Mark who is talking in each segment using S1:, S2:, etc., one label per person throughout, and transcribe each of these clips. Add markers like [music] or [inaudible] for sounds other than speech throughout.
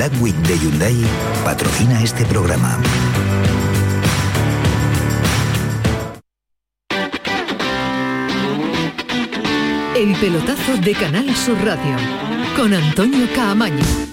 S1: Black de Hyundai patrocina este programa.
S2: El pelotazo de Canal Sur Radio con Antonio Caamaño.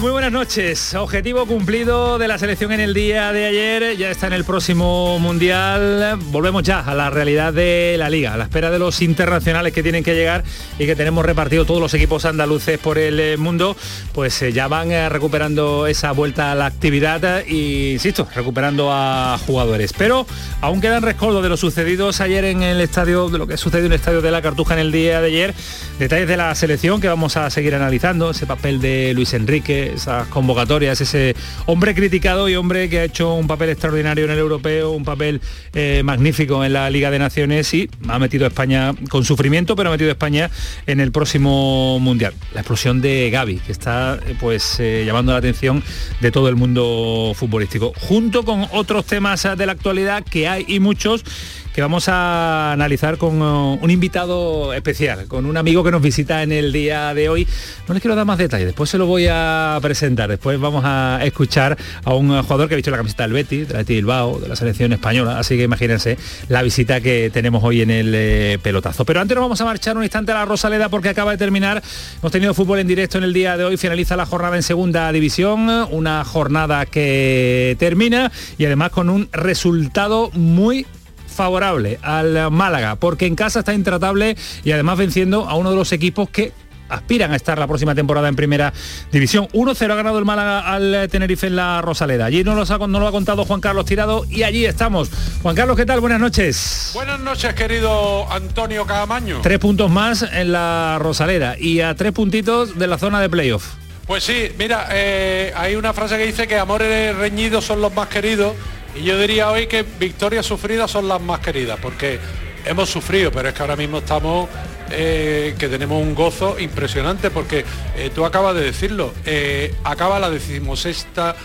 S3: Muy buenas noches. Objetivo cumplido de la selección en el día de ayer. Ya está en el próximo Mundial. Volvemos ya a la realidad de la liga, a la espera de los internacionales que tienen que llegar y que tenemos repartido todos los equipos andaluces por el eh, mundo. Pues eh, ya van eh, recuperando esa vuelta a la actividad y, insisto, recuperando a jugadores. Pero aún quedan rescoldos de lo sucedido ayer en el estadio, de lo que sucedió en el estadio de la Cartuja en el día de ayer. Detalles de la selección que vamos a seguir analizando. Ese papel de Luis Enrique esas convocatorias, ese hombre criticado y hombre que ha hecho un papel extraordinario en el europeo, un papel eh, magnífico en la Liga de Naciones y ha metido a España con sufrimiento, pero ha metido a España en el próximo Mundial. La explosión de Gaby, que está eh, pues eh, llamando la atención de todo el mundo futbolístico, junto con otros temas de la actualidad que hay y muchos que vamos a analizar con uh, un invitado especial, con un amigo que nos visita en el día de hoy. No les quiero dar más detalles, después se lo voy a presentar, después vamos a escuchar a un jugador que ha visto la camiseta del Betis, de Bilbao, de la selección española, así que imagínense la visita que tenemos hoy en el eh, pelotazo. Pero antes nos vamos a marchar un instante a la Rosaleda porque acaba de terminar, hemos tenido fútbol en directo en el día de hoy, finaliza la jornada en segunda división, una jornada que termina y además con un resultado muy favorable al Málaga, porque en casa está intratable y además venciendo a uno de los equipos que aspiran a estar la próxima temporada en primera división. 1-0 ha ganado el Málaga al Tenerife en la Rosaleda. Allí nos ha, lo ha contado Juan Carlos Tirado y allí estamos. Juan Carlos, ¿qué tal? Buenas noches.
S4: Buenas noches, querido Antonio Camaño.
S3: Tres puntos más en la Rosaleda y a tres puntitos de la zona de playoff.
S4: Pues sí, mira, eh, hay una frase que dice que amores reñidos son los más queridos y yo diría hoy que victorias sufridas son las más queridas, porque hemos sufrido, pero es que ahora mismo estamos, eh, que tenemos un gozo impresionante, porque eh, tú acabas de decirlo, eh, acaba la decimosexta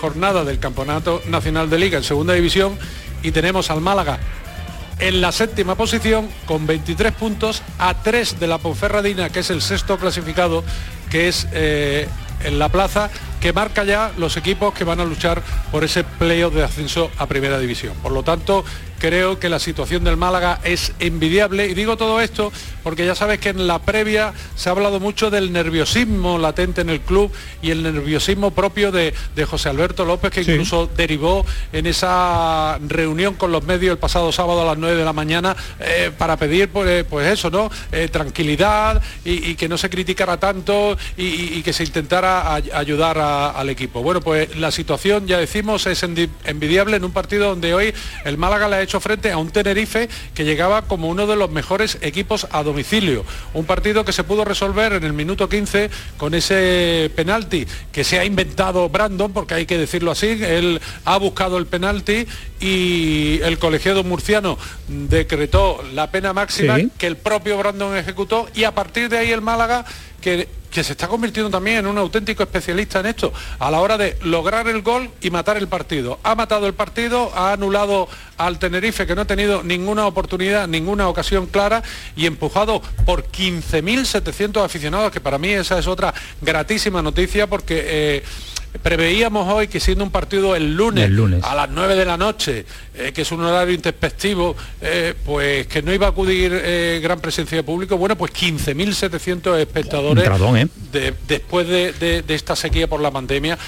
S4: jornada del Campeonato Nacional de Liga en Segunda División y tenemos al Málaga en la séptima posición con 23 puntos a 3 de la Ponferradina, que es el sexto clasificado, que es en la plaza que marca ya los equipos que van a luchar por ese playoff de ascenso a primera división. Por lo tanto, creo que la situación del Málaga es envidiable y digo todo esto porque ya sabes que en la previa se ha hablado mucho del nerviosismo latente en el club y el nerviosismo propio de, José Alberto López que incluso derivó en esa reunión con los medios el pasado sábado a las 9 de la mañana eh, para pedir pues, pues, eso, ¿no? Eh, tranquilidad y, que no se criticara tanto y, que se intentara ayudar al equipo. Bueno, pues la situación, ya decimos, es envidiable en un partido donde hoy el Málaga le ha hecho frente a un Tenerife que llegaba como uno de los mejores equipos a domicilio. Un partido que se pudo resolver en el minuto 15 con ese penalti que se ha inventado Brandon, porque hay que decirlo así, él ha buscado el penalti y el colegiado murciano decretó la pena máxima que el propio Brandon ejecutó y a partir de ahí el Málaga que que se está convirtiendo también en un auténtico especialista en esto, a la hora de lograr el gol y matar el partido. Ha matado el partido, ha anulado al Tenerife, que no ha tenido ninguna oportunidad, ninguna ocasión clara, y empujado por 15.700 aficionados, que para mí esa es otra gratísima noticia, porque... Eh, preveíamos hoy que siendo un partido el lunes, a las 9 de la noche, eh, que es un horario introspectivo, eh, pues que no iba a acudir eh, gran presencia de público, bueno, pues 15.700 espectadores después de, esta sequía por la pandemia.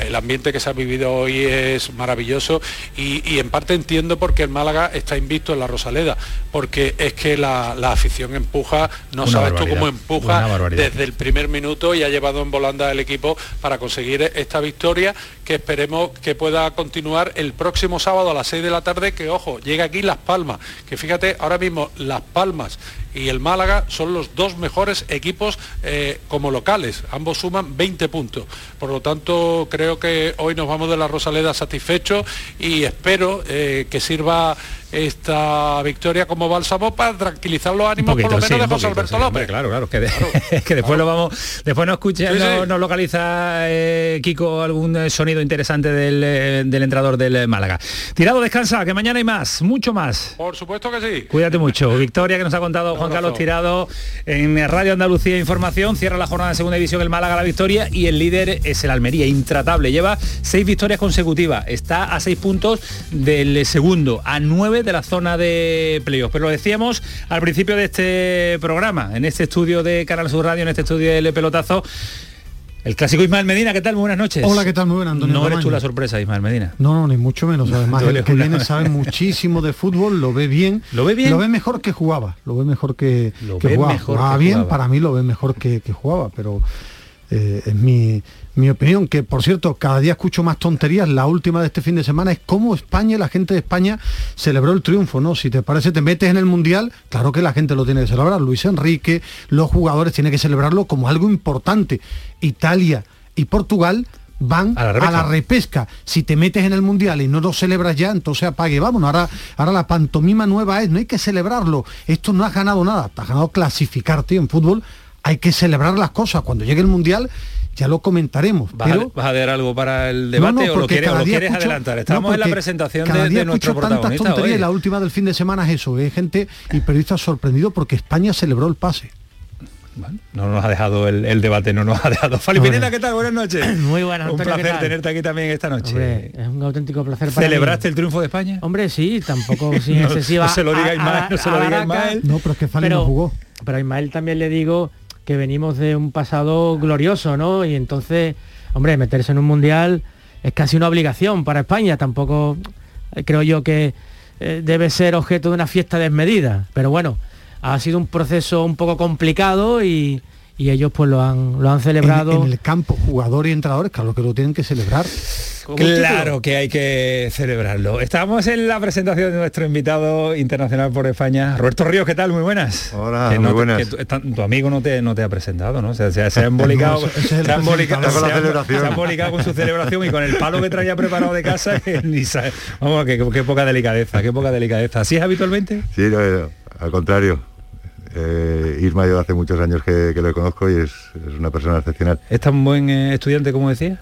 S4: el ambiente que se ha vivido hoy es maravilloso y, en parte entiendo por qué el Málaga está invisto en la Rosaleda, porque es que la, afición empuja, no sabes tú cómo empuja desde el primer minuto y ha llevado en volanda el equipo para conseguir esta victoria que esperemos que pueda continuar el próximo sábado a las 6 de la tarde, que ojo, llega aquí Las Palmas, que fíjate, ahora mismo Las Palmas y el Málaga son los dos mejores equipos eh, como locales. Ambos suman 20 puntos. Por lo tanto, creo que hoy nos vamos de la Rosaleda satisfechos y espero eh, que sirva esta victoria como bálsamo para tranquilizar los ánimos por lo menos de José Alberto López.
S3: claro, claro, que, [laughs] que después lo vamos, después nos escucha, nos localiza eh, Kiko algún sonido interesante del, del entrador del Málaga. Tirado, descansa, que mañana hay más, mucho más.
S4: Por supuesto que sí.
S3: Cuídate mucho. [laughs] Victoria que nos ha contado Juan Carlos Tirado en Radio Andalucía Información. Cierra la jornada de segunda división el Málaga la victoria y el líder es el Almería, intratable. Lleva seis victorias consecutivas. Está a seis puntos del segundo, a nueve de la zona de playoff. Pero lo decíamos al principio de este programa, en este estudio de Canal Sur Radio, en este estudio del pelotazo. El clásico Ismael Medina, ¿qué tal? Muy buenas noches.
S5: Hola, ¿qué tal? Muy buenas, Antonio.
S3: No eres tú la sorpresa, Ismael Medina.
S5: No, no, ni mucho menos. Además, el que viene [laughs] sabe muchísimo de fútbol, lo ve bien.
S3: ¿Lo ve bien?
S5: Lo ve mejor que jugaba. Lo ve mejor que,
S3: lo
S5: que
S3: ve
S5: jugaba.
S3: Mejor
S5: jugaba
S3: que
S5: bien,
S3: jugaba.
S5: para mí lo ve mejor que, que jugaba, pero eh, es mi, mi opinión, que por cierto, cada día escucho más tonterías. La última de este fin de semana es cómo España, la gente de España, celebró el triunfo, ¿no? Si te parece, te metes en el Mundial, claro que la gente lo tiene que celebrar. Luis Enrique, los jugadores tienen que celebrarlo como algo importante. Italia y Portugal van
S3: A la
S5: a
S3: repesca.
S5: la repesca. Si te metes en el mundial y no lo celebras ya, entonces apague. Vámonos, ahora, ahora la pantomima nueva es, no hay que celebrarlo. Esto no has ganado nada, te has ganado clasificarte en fútbol. Hay que celebrar las cosas. Cuando llegue el mundial ya lo comentaremos.
S3: ¿Vas,
S5: pero
S3: a, vas a dar algo para el debate
S5: No, no,
S3: o lo
S5: porque
S3: quieres, o
S5: cada
S3: lo
S5: día
S3: quieres
S5: escucho-
S3: adelantar? Estamos
S5: no,
S3: en la presentación
S5: cada
S3: de,
S5: día
S3: de nuestro
S5: escucho tantas
S3: protagonista.
S5: tonterías
S3: hoy.
S5: y la última del fin de semana es eso, hay gente y periodistas sorprendidos porque España celebró el pase.
S3: Bueno, no nos ha dejado el, el debate, no nos ha dejado. Fali. Pineda, ¿qué tal? Buenas noches. [clears throat]
S6: Muy buenas,
S3: Un
S6: Antonio, ¿qué
S3: placer tenerte aquí también esta noche.
S6: Hombre, es un auténtico placer para
S3: ¿Celebraste
S6: mí.
S3: el triunfo de España?
S6: Hombre, sí, tampoco [laughs] sin
S3: No,
S6: excesiva.
S3: no se lo Ismael,
S6: a-
S3: no se lo
S6: Baracas,
S3: Ismael.
S5: No, pero es que Fali
S6: pero,
S5: no jugó.
S6: Pero a Ismael también le digo que venimos de un pasado glorioso, ¿no? Y entonces, hombre, meterse en un mundial es casi una obligación para España. Tampoco eh, creo yo que eh, debe ser objeto de una fiesta desmedida. Pero bueno, ha sido un proceso un poco complicado y, y ellos pues lo han, lo han celebrado.
S5: en el campo, jugadores y entrenadores, claro que lo tienen que celebrar.
S3: Claro que hay que celebrarlo. Estamos en la presentación de nuestro invitado internacional por España, Roberto Ríos, ¿qué tal? Muy buenas.
S7: Hola,
S3: Que
S7: muy
S3: no te-
S7: buenas.
S3: que tu, está- tu amigo no te, no te ha presentado, ¿no? O sea, se, se ha [laughs] [laughs] embolicado,
S5: No,
S3: se ha embolicado-.
S7: Con la
S3: se ha-
S7: celebración.
S3: se ha embolicado con su celebración y con el palo que traía preparado de casa, que [laughs] ni sabe. Vamos, que, qué poca delicadeza, qué poca delicadeza. ¿Así es habitualmente?
S7: Sí, no, al contrario. Eh, Isma yo hace muchos años que, que lo conozco y es, es una persona excepcional.
S3: ¿Es tan buen eh, estudiante como decía?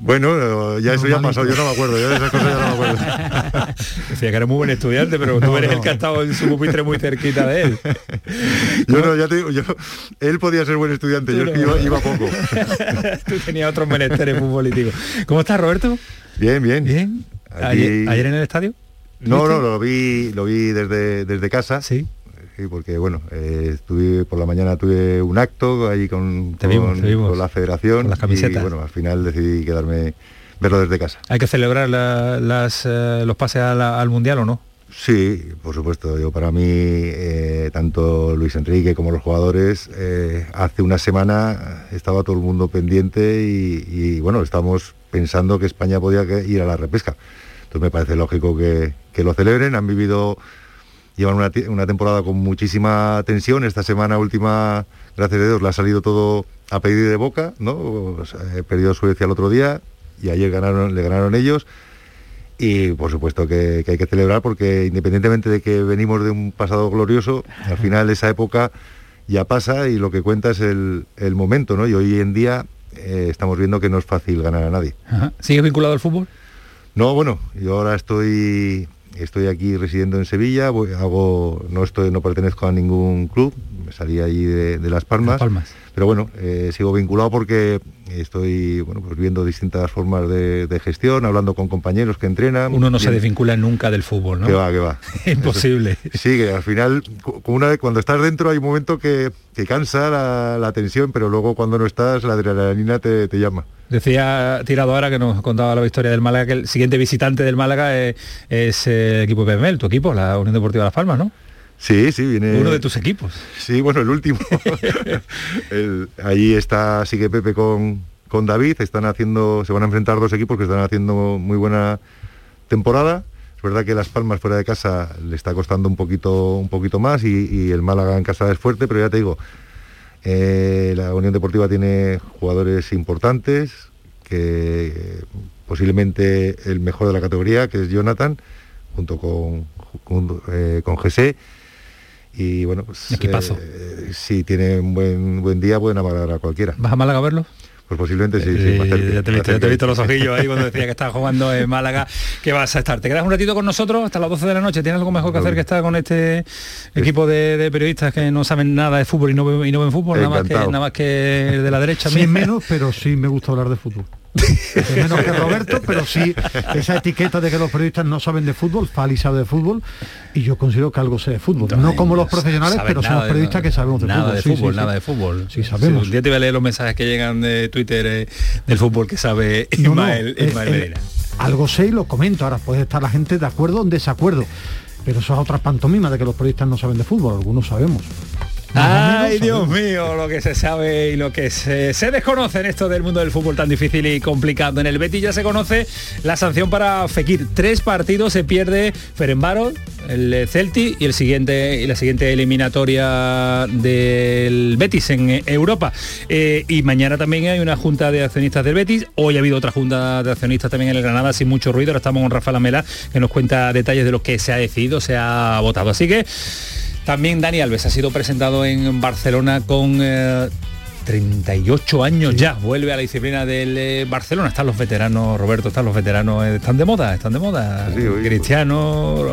S7: Bueno, eh, ya eso ya ha pasado, yo no me acuerdo, yo de esas cosas ya no me acuerdo. [laughs]
S3: Decía que era muy buen estudiante, pero tú
S5: No,
S3: eres
S5: no.
S3: el que ha estado en su pupitre muy cerquita de él. [laughs]
S7: Yo no, ya te digo, yo, él podía ser buen estudiante, yo es que iba, iba poco. [laughs]
S3: Tú tenías otros menesteres futbolísticos. ¿Cómo estás, Roberto?
S7: Bien, bien.
S3: Bien.
S7: Aquí-
S3: Ayer, ayer en el estadio?
S7: No, no, lo vi, lo vi desde, desde casa.
S3: Sí.
S7: Sí, porque bueno, eh, estuve por la mañana tuve un acto ahí con,
S3: vimos,
S7: con-
S3: te vimos.
S7: con la federación
S3: Con las camisetas.
S7: y bueno, al final decidí quedarme verlo desde casa.
S3: ¿Hay que celebrar la- las, eh, los pases a la- al Mundial o no?
S7: Sí, por supuesto. Yo para mí, eh, tanto Luis Enrique como los jugadores, eh, hace una semana estaba todo el mundo pendiente y, y, bueno, estamos pensando que España podía ir a la repesca. Entonces me parece lógico que, que lo celebren. Han vivido, llevan una, temporada con muchísima tensión. Esta semana última, gracias a Dios, le ha salido todo a pedir de boca, ¿no? O sea, he perdido Suecia el otro día y ayer ganaron, le ganaron ellos. Y por supuesto que, que hay que celebrar porque independientemente de que venimos de un pasado glorioso, al [laughs] final esa época ya pasa y lo que cuenta es el, el momento, ¿no? Y hoy en día eh, estamos viendo que no es fácil ganar a nadie.
S3: Ajá. ¿Sigues vinculado al fútbol?
S7: No, bueno, yo ahora estoy estoy aquí residiendo en Sevilla, hago no estoy no pertenezco a ningún club, salí allí de, de Las Palmas.
S3: Las Palmas.
S7: Pero bueno, eh, sigo vinculado porque estoy bueno, pues viendo distintas formas de, de gestión, hablando con compañeros que entrenan.
S3: Uno no se desvincula nunca del fútbol, ¿no?
S7: Que va, que va. [laughs]
S3: Imposible.
S7: Sí, que al final, una vez, cuando estás dentro hay un momento que, que cansa la, la tensión, pero luego cuando no estás, la adrenalina te, te llama.
S3: Decía Tirado ahora que nos contaba la historia del Málaga, que el siguiente visitante del Málaga es, es el equipo de PML, tu equipo, la Unión Deportiva Las Palmas, ¿no?
S7: Sí, sí, viene...
S3: Uno de tus equipos.
S7: Sí, bueno, el último. [laughs] El- ahí está, sigue Pepe con, con David, están haciendo, se van a enfrentar dos equipos que están haciendo muy buena temporada. Es verdad que Las Palmas fuera de casa le está costando un poquito, un poquito más y, el Málaga en casa es fuerte, pero ya te digo, eh, la Unión Deportiva tiene jugadores importantes, que posiblemente el mejor de la categoría, que es Jonathan, junto con, con, eh, Y bueno, pues,
S3: eh,
S7: si tiene un buen, buen día, pueden amagar a cualquiera.
S3: ¿Vas a Málaga a verlo?
S7: Pues posiblemente sí,
S3: sí ya, te he visto, los ojillos ahí cuando decía que [laughs] estaba jugando en Málaga, que vas a estar. ¿Te quedas un ratito con nosotros hasta las 12 de la noche? ¿Tienes algo mejor que hacer que estar con este equipo de, periodistas que no saben nada de fútbol y no, ven fútbol? Nada más, que, nada más que de la derecha. [laughs]
S5: Sí, menos, pero sí me gusta hablar de fútbol menos que Roberto, pero sí esa etiqueta de que los periodistas no saben de fútbol, Fali sabe de fútbol y yo considero que algo sé de fútbol. No, como los profesionales, pero son los periodistas que sabemos de
S3: nada
S5: fútbol.
S3: De fútbol nada de fútbol.
S5: Sí, sabemos.
S3: un día te voy a leer los mensajes que llegan de Twitter eh, del fútbol que sabe Ismael, Medina.
S5: algo sé y lo comento. Ahora puede estar la gente de acuerdo o en desacuerdo. Pero eso es otra pantomima de que los periodistas no saben de fútbol, algunos sabemos.
S3: Ay, Dios mío, lo que se sabe y lo que se, desconoce en esto del mundo del fútbol tan difícil y complicado. En el Betis ya se conoce la sanción para Fekir. Tres partidos se pierde Ferenbaro, el Celti y el siguiente y la siguiente eliminatoria del Betis en Europa. Eh, y mañana también hay una junta de accionistas del Betis. Hoy ha habido otra junta de accionistas también en el Granada sin mucho ruido. Ahora estamos con Rafa Lamela que nos cuenta detalles de lo que se ha decidido, se ha votado. Así que también Dani Alves ha sido presentado en Barcelona con eh, 38 años ya, vuelve a la disciplina del eh, Barcelona. Están los veteranos, Roberto, están los veteranos, eh, están de moda, están de moda. Cristiano,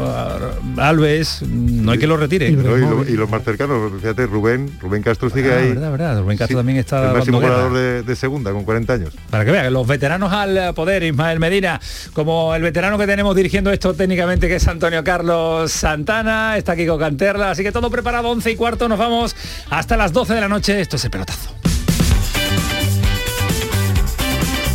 S3: Alves, no hay que los retire.
S7: Y, los más cercanos, fíjate, Rubén, Rubén Castro sigue ah, ahí.
S3: Verdad, verdad. Rubén Castro también está.
S7: El máximo jugador de, segunda, con 40 años.
S3: Para que vean, los veteranos al poder, Ismael Medina, como el veterano que tenemos dirigiendo esto técnicamente, que es Antonio Carlos Santana, está Kiko Canterla, así que todo preparado, 11 y cuarto, nos vamos hasta las 12 de la noche. Esto es el pelotazo.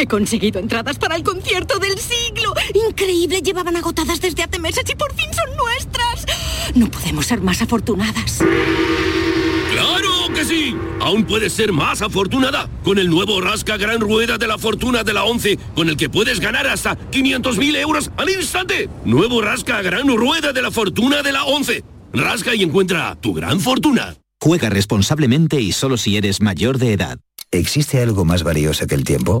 S8: He conseguido entradas para el concierto del siglo. Increíble, llevaban agotadas desde hace meses y por fin son nuestras. No podemos ser más afortunadas.
S9: ¡Claro que sí! Aún puedes ser más afortunada con el nuevo Rasca Gran Rueda de la Fortuna de la 11, con el que puedes ganar hasta 500.000 euros al instante. Nuevo Rasca Gran Rueda de la Fortuna de la 11. Rasca y encuentra tu gran fortuna.
S1: Juega responsablemente y solo si eres mayor de edad. ¿Existe algo más valioso que el tiempo?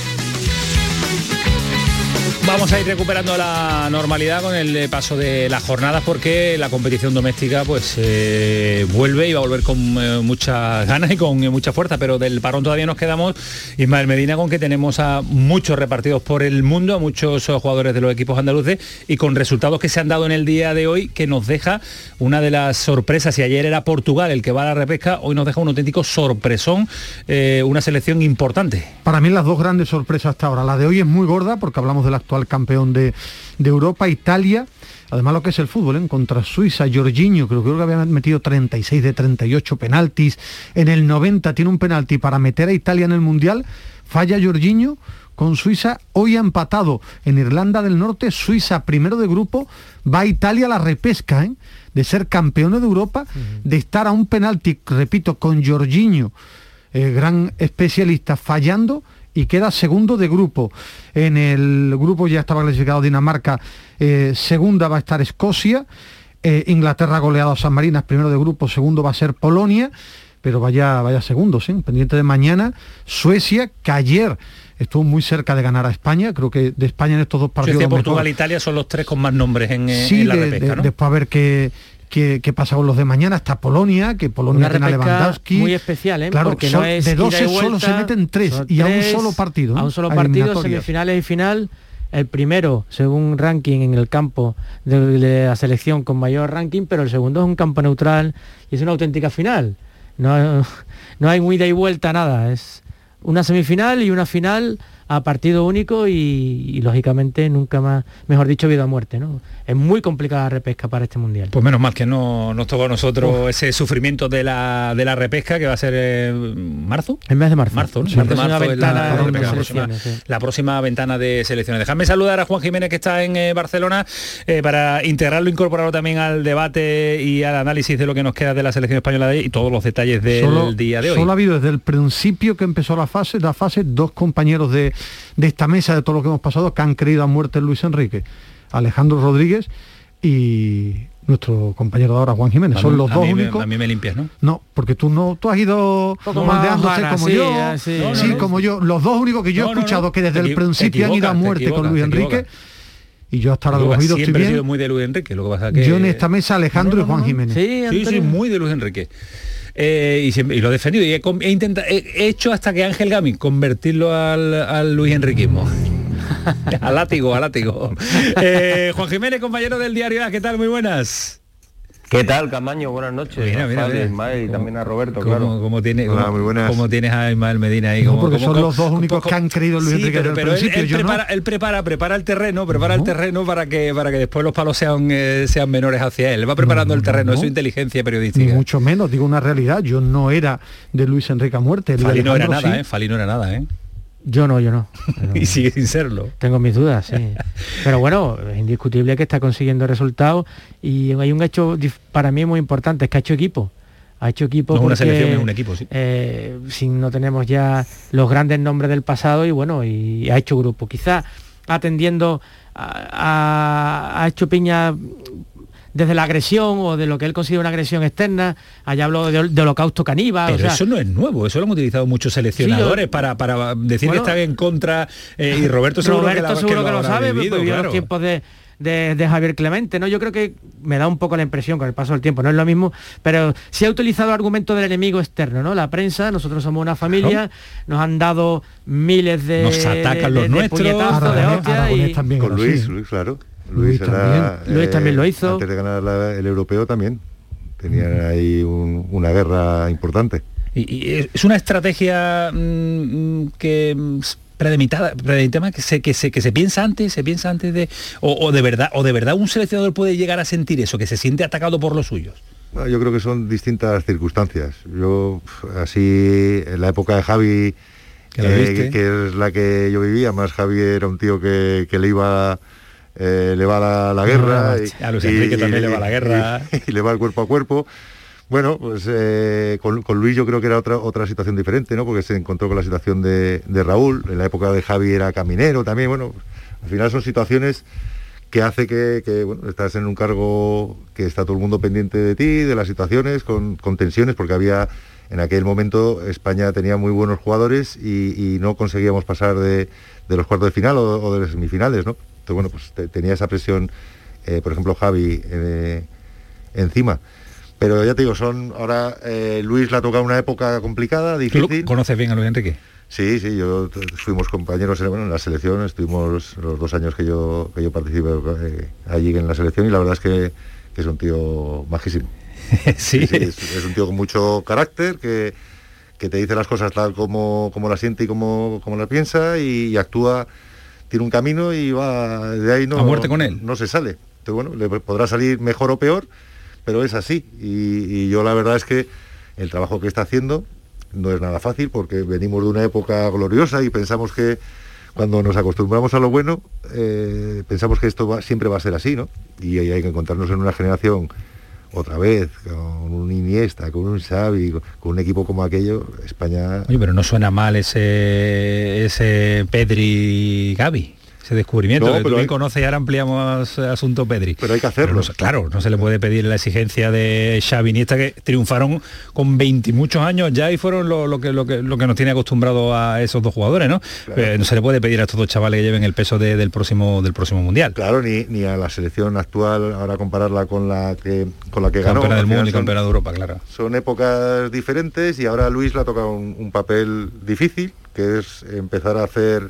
S3: Vamos a ir recuperando la normalidad con el paso de las jornadas porque la competición doméstica pues eh, vuelve y va a volver con eh, muchas ganas y con eh, mucha fuerza, pero del parón todavía nos quedamos, Ismael Medina, con que tenemos a muchos repartidos por el mundo, a muchos jugadores de los equipos andaluces y con resultados que se han dado en el día de hoy que nos deja una de las sorpresas, y ayer era Portugal el que va a la repesca, hoy nos deja un auténtico sorpresón, una selección importante.
S5: Para mí las dos grandes sorpresas hasta ahora, la de hoy es muy gorda porque hablamos del actual campeón de, Europa, Italia, además lo que es el fútbol, ¿eh? contra Suiza, Jorginho, creo, creo que había metido 36 de 38 penaltis, en el 90 tiene un penalti para meter a Italia en el Mundial, falla Jorginho, con Suiza, hoy ha empatado. En Irlanda del Norte, Suiza primero de grupo, va a Italia a la repesca, ¿eh? de ser campeón de Europa, de estar a un penalti, repito, con Jorginho, el gran especialista, fallando y queda segundo de grupo. En el grupo ya estaba clasificado Dinamarca, eh, segunda va a estar Escocia, eh, Inglaterra goleado a San Marinas, primero de grupo, segundo va a ser Polonia, pero vaya, vaya segundos, ¿sí? pendiente de mañana, Suecia, que ayer estuvo muy cerca de ganar a España, creo que de España en estos dos partidos...
S3: Portugal e Italia son los tres con más nombres en, eh, la repesca,
S5: Después a ver qué, qué, pasa con los de mañana, hasta Polonia, que Polonia tiene a Lewandowski.
S6: Muy especial, ¿eh?
S5: Claro, Porque no es de 12 solo se meten tres y a un solo partido.
S6: A un solo partido, semifinales y final. El primero, según ranking en el campo de, la selección con mayor ranking, pero el segundo es un campo neutral y es una auténtica final. No, [laughs] no hay muy y vuelta nada. Es una semifinal y una final a partido único y, lógicamente nunca más, mejor dicho, vida o muerte. ¿no? Es muy complicada la repesca para este mundial.
S3: Pues menos mal que no nos tocó a nosotros ese sufrimiento de la, de la repesca que va a ser en marzo.
S6: En mes de marzo.
S3: Marzo, la, próxima, ventana de selecciones. Déjame saludar a Juan Jiménez que está en eh, Barcelona eh, para integrarlo, incorporarlo también al debate y al análisis de lo que nos queda de la selección española de hoy y todos los detalles del día de hoy.
S5: Solo ha habido desde el principio que empezó la fase, la fase, dos compañeros de de esta mesa, de todo lo que hemos pasado, que han creído a muerte Luis Enrique, Alejandro Rodríguez y nuestro compañero de ahora, Juan Jiménez. Son los dos únicos.
S3: a mí me limpias, ¿no?
S5: No, porque tú no, tú has ido moldeándose como yo. Sí, como yo. Los dos únicos que yo he escuchado que desde el principio han ido a muerte con Luis Enrique. Y yo hasta ahora los oídos
S3: estoy bien. sido muy de Luis Enrique. Lo que pasa que...
S5: Yo en esta mesa Alejandro y Juan Jiménez.
S3: Sí, sí, muy de Luis Enrique. Eh, y, lo he defendido y he, intentado, he, hecho hasta que Ángel Gami convertirlo al, Luis Enriquismo. [laughs] al látigo, al látigo. Eh, Juan Jiménez, compañero del diario ¿qué tal? Muy buenas.
S10: ¿Qué tal, Camaño? Buenas noches. Mira, mira, y también a Roberto, claro.
S3: Como, tiene, muy tienes a Ismael Medina ahí? Como,
S5: porque son los dos únicos que han creído Luis Enrique pero, pero
S3: él, prepara, él, prepara, prepara el terreno, prepara el terreno para que para que después los palos sean eh, sean menores hacia él. Va preparando el terreno, es su inteligencia periodística.
S5: Ni mucho menos, digo una realidad. Yo no era de Luis Enrique a muerte.
S3: Fali no era nada, ¿eh? Fali no era nada, ¿eh?
S6: Yo no, yo no. [laughs]
S3: y sigue sin serlo.
S6: Tengo mis dudas, sí. [laughs] Pero bueno, es indiscutible que está consiguiendo resultados y hay un hecho para mí muy importante, es que ha hecho equipo. Ha hecho equipo.
S3: una selección es un equipo, sí.
S6: Eh, si no tenemos ya los grandes nombres del pasado y bueno, y ha hecho grupo. Quizá atendiendo a, ha hecho piña desde la agresión o de lo que él considera una agresión externa, allá habló de, holocausto caníbal.
S3: Pero eso no es nuevo, eso lo han utilizado muchos seleccionadores para, para, decir que están en contra eh, y Roberto seguro que,
S6: lo, sabe, vivido, los tiempos de, de, Javier Clemente, ¿no? Yo creo que me da un poco la impresión con el paso del tiempo, no es lo mismo, pero sí ha utilizado argumento del enemigo externo, ¿no? La prensa, nosotros somos una familia, nos han dado miles de
S3: nos atacan los nuestros,
S7: de también con Luis, Luis, claro. Luis,
S6: también. lo hizo.
S7: Antes de ganar el europeo también. Tenían ahí una guerra importante.
S3: Y, es una estrategia mm, que mm, premeditada, que se, que se que se piensa antes, se piensa antes de o, de verdad o de verdad un seleccionador puede llegar a sentir eso, que se siente atacado por los suyos.
S7: yo creo que son distintas circunstancias. Yo así en la época de Javi eh, que, es la que yo vivía, más Javi era un tío que, que le iba eh, le va la, guerra.
S3: y, a Luis Enrique también le va la guerra. [laughs]
S7: Y, le va el cuerpo a cuerpo. Bueno, pues eh, con, Luis yo creo que era otra, otra situación diferente, ¿no? Porque se encontró con la situación de, Raúl, en la época de Javi era caminero también, bueno, al final son situaciones que hace que, bueno, estás en un cargo que está todo el mundo pendiente de ti, de las situaciones, con, tensiones, porque había, en aquel momento España tenía muy buenos jugadores y, no conseguíamos pasar de, los cuartos de final o, o de las semifinales, ¿no? Entonces, bueno, pues tenía esa presión, eh, por ejemplo, Javi eh, encima. Pero ya te digo, son ahora Luis le ha tocado una época complicada, difícil.
S3: ¿Conoces bien a Luis Enrique?
S7: Sí, sí, yo fuimos compañeros en, la selección, estuvimos los dos años que yo, que yo participé allí en la selección y la verdad es que, es un tío majísimo. [laughs]
S3: sí.
S7: es, un tío con mucho carácter que, que te dice las cosas tal como, como las siente y como, como las piensa y, actúa, tiene un camino y va de ahí no,
S3: a muerte con él.
S7: no se sale. Entonces, bueno, le podrá salir mejor o peor, pero es así. Y, yo la verdad es que el trabajo que está haciendo no es nada fácil porque venimos de una época gloriosa y pensamos que cuando nos acostumbramos a lo bueno, eh, pensamos que esto siempre va a ser así, ¿no? Y hay que encontrarnos en una generación otra vez, con un Iniesta, con un Xavi, con un equipo como aquello, España...
S3: Oye, pero no suena mal ese, ese Pedri Gavi descubrimiento, que tú bien conoces y ahora ampliamos asunto Pedri.
S7: Pero hay que hacerlo.
S3: claro, no se le puede pedir la exigencia de Xavi Iniesta que triunfaron con 20 muchos años ya y fueron lo, que, lo, que, lo que nos tiene acostumbrado a esos dos jugadores, ¿no? Eh, no se le puede pedir a estos dos chavales que lleven el peso del, próximo, del próximo Mundial.
S7: Claro, ni, ni a la selección actual, ahora compararla con la que, con la que ganó.
S3: Campeona del mundo y campeona de Europa, claro.
S7: Son épocas diferentes y ahora Luis le ha tocado un papel difícil, que es empezar a hacer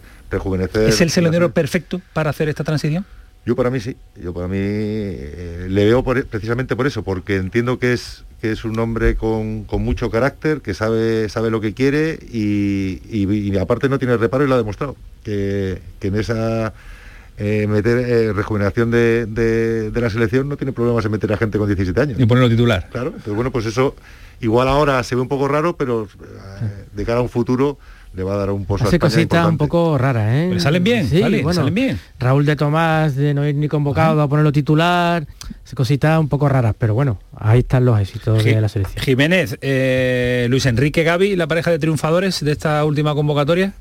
S3: ¿Es el selenero perfecto para hacer esta transición?
S7: Yo para mí sí, yo para mí eh, le veo precisamente por eso, porque entiendo que es, que es un hombre con, mucho carácter, que sabe, sabe lo que quiere y, aparte no tiene reparo y lo ha demostrado, que, en esa eh, meter eh, rejuvenación de, la selección no tiene problemas en meter a gente con 17 años.
S3: Y ponerlo titular.
S7: Claro, entonces bueno, pues eso igual ahora se ve un poco raro, pero de cara a un futuro le va a dar un pozo
S6: Hace cositas un poco raras, ¿eh?
S3: salen bien, sí, salen bien.
S6: Raúl de Tomás, de no ir ni convocado a ponerlo titular, hace cositas un poco raras, pero bueno, ahí están los éxitos de la selección.
S3: Jiménez, eh, Luis Enrique Gaby, la pareja de triunfadores de esta última convocatoria.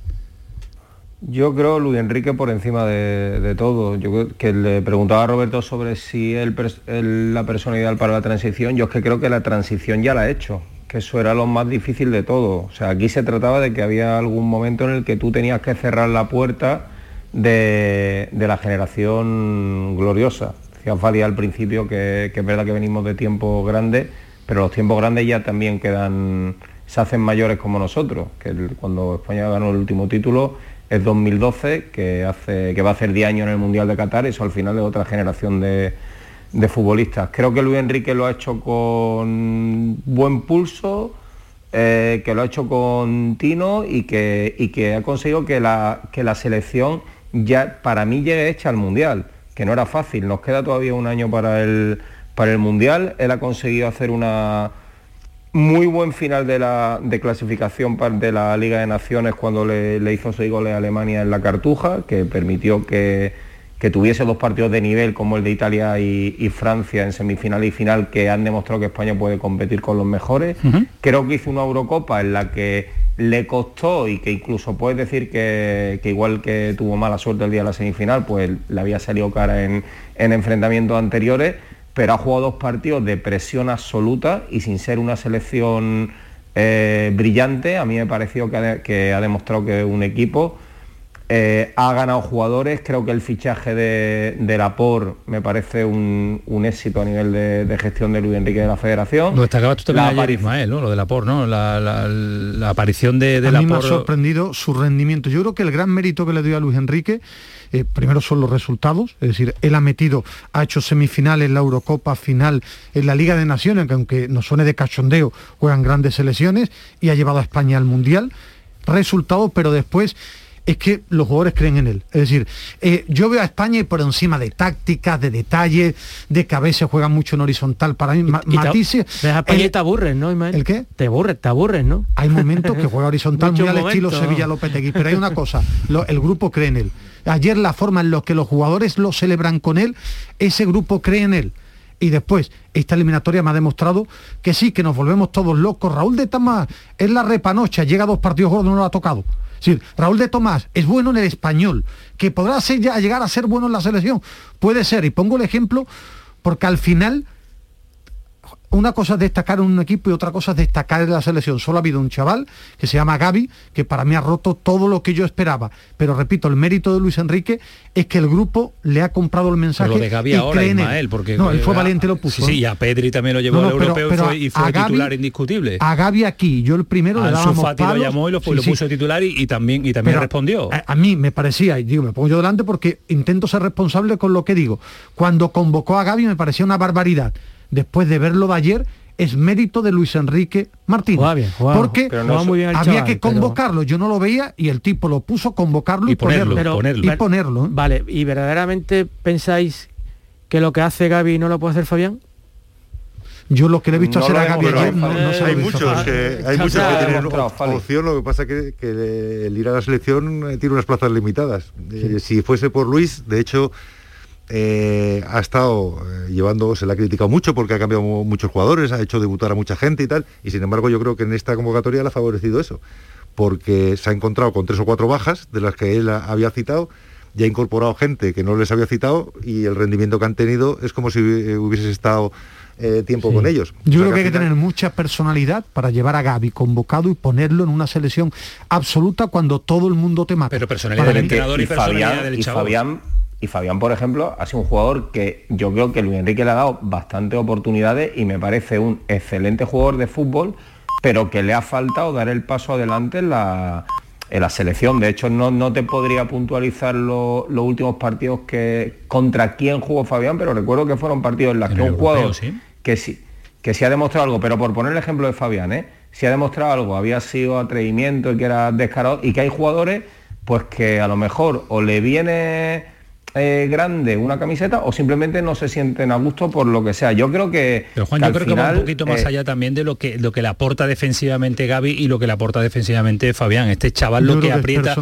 S10: Yo creo Luis Enrique por encima de, todo. Yo creo que le preguntaba a Roberto sobre si él, él, la persona ideal para la transición. Yo es que creo que la transición ya la ha hecho que eso era lo más difícil de todo. O sea, aquí se trataba de que había algún momento en el que tú tenías que cerrar la puerta de, la generación gloriosa. Decía Fadi al principio que, es verdad que venimos de tiempos grandes, pero los tiempos grandes ya también quedan, se hacen mayores como nosotros, que cuando España ganó el último título es 2012, que, hace, que va a hacer 10 años en el Mundial de Qatar, eso al final de otra generación de, de futbolistas. Creo que Luis Enrique lo ha hecho con buen pulso, eh, que lo ha hecho con Tino y que, que ha conseguido que la, que la selección ya para mí llegue hecha al Mundial, que no era fácil, nos queda todavía un año para el, para el Mundial, él ha conseguido hacer una muy buen final de, la, de clasificación de la Liga de Naciones cuando le, le hizo seis goles a Alemania en la Cartuja, que permitió que que tuviese dos partidos de nivel como el de Italia y, Francia en semifinal y final que han demostrado que España puede competir con los mejores. Creo que hizo una Eurocopa en la que le costó y que incluso puedes decir que, igual que tuvo mala suerte el día de la semifinal, pues le había salido cara en, enfrentamientos anteriores, pero ha jugado dos partidos de presión absoluta y sin ser una selección eh, brillante, a mí me pareció que que ha demostrado que un equipo eh, ha ganado jugadores, creo que el fichaje de, de Lapor me parece un, éxito a nivel de, gestión de Luis Enrique de la Federación.
S3: Lo destacabas tú también ayer, Ismael, ¿no? Lo de Lapor, ¿no? La, aparición de, de a
S5: mí me ha sorprendido su rendimiento. Yo creo que el gran mérito que le dio a Luis Enrique eh, primero son los resultados, es decir, él ha metido, ha hecho semifinales en la Eurocopa, final en la Liga de Naciones, que aunque nos suene de cachondeo, juegan grandes selecciones y ha llevado a España al Mundial. Resultados, pero después es que los jugadores creen en él. Es decir, eh, yo veo a España y por encima de tácticas, de detalles, de que a veces juegan mucho en horizontal. Para mí, matices.
S6: a España te aburres, ¿no,
S5: ¿El qué?
S6: Te aburres, te aburres, ¿no?
S5: Hay momentos que juega horizontal [laughs] muy al estilo Sevilla Lopetegui, pero hay una cosa, el grupo cree en él. Ayer la forma en la que los jugadores lo celebran con él, ese grupo cree en él y después esta eliminatoria me ha demostrado que sí, que nos volvemos todos locos. Raúl de Tamás es la repanocha, llega a dos partidos gordos, no lo ha tocado. Sí, Raúl de Tomás es bueno en el español, que podrá ser ya, llegar a ser bueno en la selección. Puede ser, y pongo el ejemplo, porque al final una cosa es destacar en un equipo y otra cosa es destacar en la selección. Solo ha habido un chaval que se llama Gaby, que para mí ha roto todo lo que yo esperaba. Pero repito, el mérito de Luis Enrique es que el grupo le ha comprado el mensaje.
S3: Pero lo de Gaby
S5: y
S3: ahora,
S5: cree.
S3: Ismael, porque
S5: no, él fue valiente lo puso.
S3: Sí, sí,
S5: ¿eh?
S3: y a Pedri también lo llevó
S5: No, no,
S3: al
S5: pero-
S3: europeo y
S5: pero
S3: fue- y titular indiscutible.
S5: A Gaby aquí, yo el primero le dábamos
S3: Fati lo
S5: palos.
S3: llamó y lo,
S5: Sí,
S3: lo puso titular y, y también y también
S5: Pero
S3: respondió.
S5: A, a mí me parecía, y digo, me pongo yo delante porque intento ser responsable con lo que digo. Cuando convocó a Gaby me parecía una barbaridad. Después de verlo de ayer, es mérito de Luis Enrique Martínez.
S6: Jugaba bien, jugaba-
S5: porque
S6: pero no Jugaba muy bien el
S5: había
S6: chaval,
S5: que
S6: pero-
S5: convocarlo, yo no lo veía y el tipo lo puso convocarlo y,
S3: Y ponerlo,
S5: ponerlo.
S3: ponerlo.
S5: Y ponerlo. ¿eh?
S6: Vale, ¿y verdaderamente pensáis que lo que hace Gaby no lo puede hacer Fabián?
S5: Yo lo que le he visto
S10: No
S5: hacer a Gaby ayer no, no se lo
S7: hay
S5: he visto
S7: muchos que, hay muchos que tienen opción, lo que pasa que, que el ir a la selección eh, tiene unas plazas limitadas. Eh, si fuese por Luis, de hecho, eh, ha estado eh, llevando, se le ha criticado mucho porque ha cambiado mu- muchos jugadores, ha hecho debutar a mucha gente y tal, y sin embargo yo creo que en esta convocatoria le ha favorecido eso, porque se ha encontrado con tres o cuatro bajas de las que él ha- había citado, ya ha incorporado gente que no les había citado y el rendimiento que han tenido es como si hubieses estado eh, tiempo con ellos. O
S5: Yo
S7: sea
S5: creo que hay que tener mucha personalidad para llevar a Gaby convocado y ponerlo en una selección absoluta cuando todo el mundo te mata.
S3: Pero personalidad
S5: Para
S3: del
S5: mí-
S3: entrenador y,
S10: y
S3: personalidad
S10: Fabián,
S3: del
S10: y
S3: chaval.
S10: Fabián y Fabián, por ejemplo, ha sido un jugador que yo creo que Luis Enrique le ha dado bastantes oportunidades y me parece un excelente jugador de fútbol, pero que le ha faltado dar el paso adelante en la, en la selección. De hecho, no, no te podría puntualizar lo- los últimos partidos que contra quién jugó Fabián, pero recuerdo que fueron partidos en los que un
S3: europeo,
S10: jugador
S3: sí.
S10: que sí que sí ha demostrado algo, pero por poner el ejemplo de Fabián, ¿eh? si ha demostrado algo, había sido atrevimiento y que era descarado, y que hay jugadores pues que a lo mejor o le viene eh, grande una camiseta o simplemente no se sienten a gusto por lo que sea. Yo creo que...
S3: Pero Juan,
S10: que
S3: yo
S10: al
S3: creo que va
S10: final,
S3: un poquito más
S10: eh,
S3: allá también de lo que lo que le aporta defensivamente Gaby y lo que le aporta defensivamente Fabián. Este chaval lo que aprieta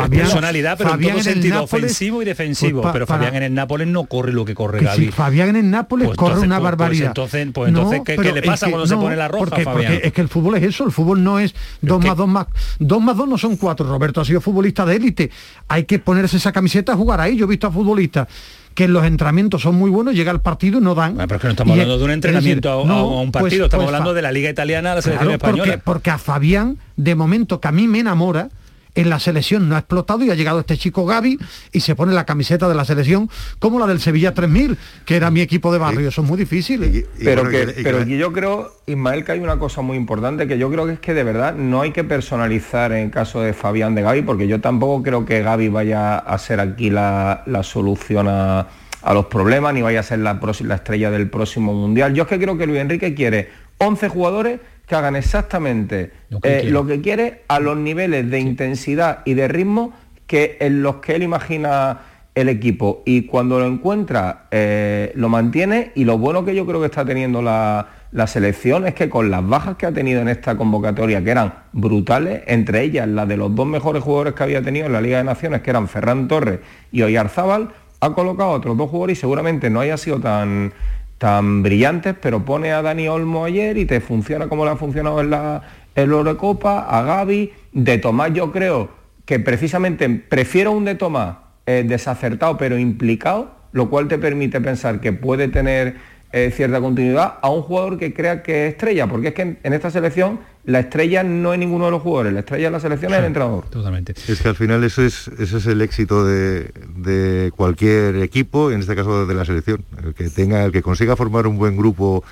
S5: Fabián-
S3: personalidad, pero
S5: Fabián
S3: en todo sentido
S5: Nápoles,
S3: ofensivo y defensivo.
S5: pues pa-
S3: pero
S5: para-
S3: Fabián en el Nápoles no corre lo que corre
S5: que
S3: Gaby.
S5: si Fabián en el Nápoles
S3: Pues
S5: corre
S3: entonces,
S5: una
S3: pues-
S5: barbaridad.
S3: entonces- pues entonces, ¿qué- le
S5: es
S3: pasa
S5: que
S3: cuando se pone la roja,
S5: porque,
S3: Fabián?
S5: porque es que el fútbol es eso, el fútbol no es dos
S3: que-
S5: más dos más dos más dos no son cuatro. Roberto ha sido futbolista de élite. Hay que ponerse esa camiseta a jugar ahí. Yo he visto a futbolistas que en los entrenamientos son muy buenos, llega al partido y no dan.
S3: Bueno, pero es que no estamos
S5: Y
S3: hablando de un entrenamiento
S5: decir,
S3: a,
S5: no,
S3: a un
S5: pues-
S3: partido, estamos
S5: pues
S3: hablando de la Liga Italiana a la selección
S5: Claro,
S3: española.
S5: Porque, porque a Fabián, de momento, que a mí me enamora, en la selección no ha explotado y ha llegado este chico Gaby y se pone la camiseta de la selección como la del Sevilla 3000, que era mi equipo de barrio. Eso es muy difícil. ¿eh?
S7: Y
S10: pero
S7: bueno,
S10: que,
S7: y que- y
S10: pero yo creo, Ismael, que hay una cosa muy importante, que yo creo que es que de verdad no hay que personalizar en el caso de Fabián de Gaby, porque yo tampoco creo que Gaby vaya a ser aquí la, la solución a, a los problemas, ni vaya a ser la, próxima- la estrella del próximo Mundial. Yo es que creo que Luis Enrique quiere 11 jugadores que hagan exactamente
S3: Lo que
S10: eh, lo que quiere a los niveles de intensidad y de ritmo que en los que él imagina el equipo. Y cuando lo encuentra eh, lo mantiene y lo bueno que yo creo que está teniendo la, la selección es que con las bajas que ha tenido en esta convocatoria que eran brutales, entre ellas las de los dos mejores jugadores que había tenido en la Liga de Naciones que eran Ferran Torres y Oyarzábal, ha colocado a otros dos jugadores y seguramente no haya sido tan tan brillantes, pero pone a Dani Olmo ayer y te funciona como le ha funcionado en la, Eurocopa, a Gaby, de Tomás yo creo que precisamente prefiero un de Tomás eh, desacertado pero implicado, lo cual te permite pensar que puede tener eh, cierta continuidad a un jugador que crea que es estrella, porque es que en, en esta selección la estrella no es ninguno de los jugadores, la estrella de la selección es el entrenador.
S3: Totalmente.
S7: Es que al final eso es, ese es el éxito de, de cualquier equipo, en este caso de la selección. El que tenga, el que consiga formar un buen grupo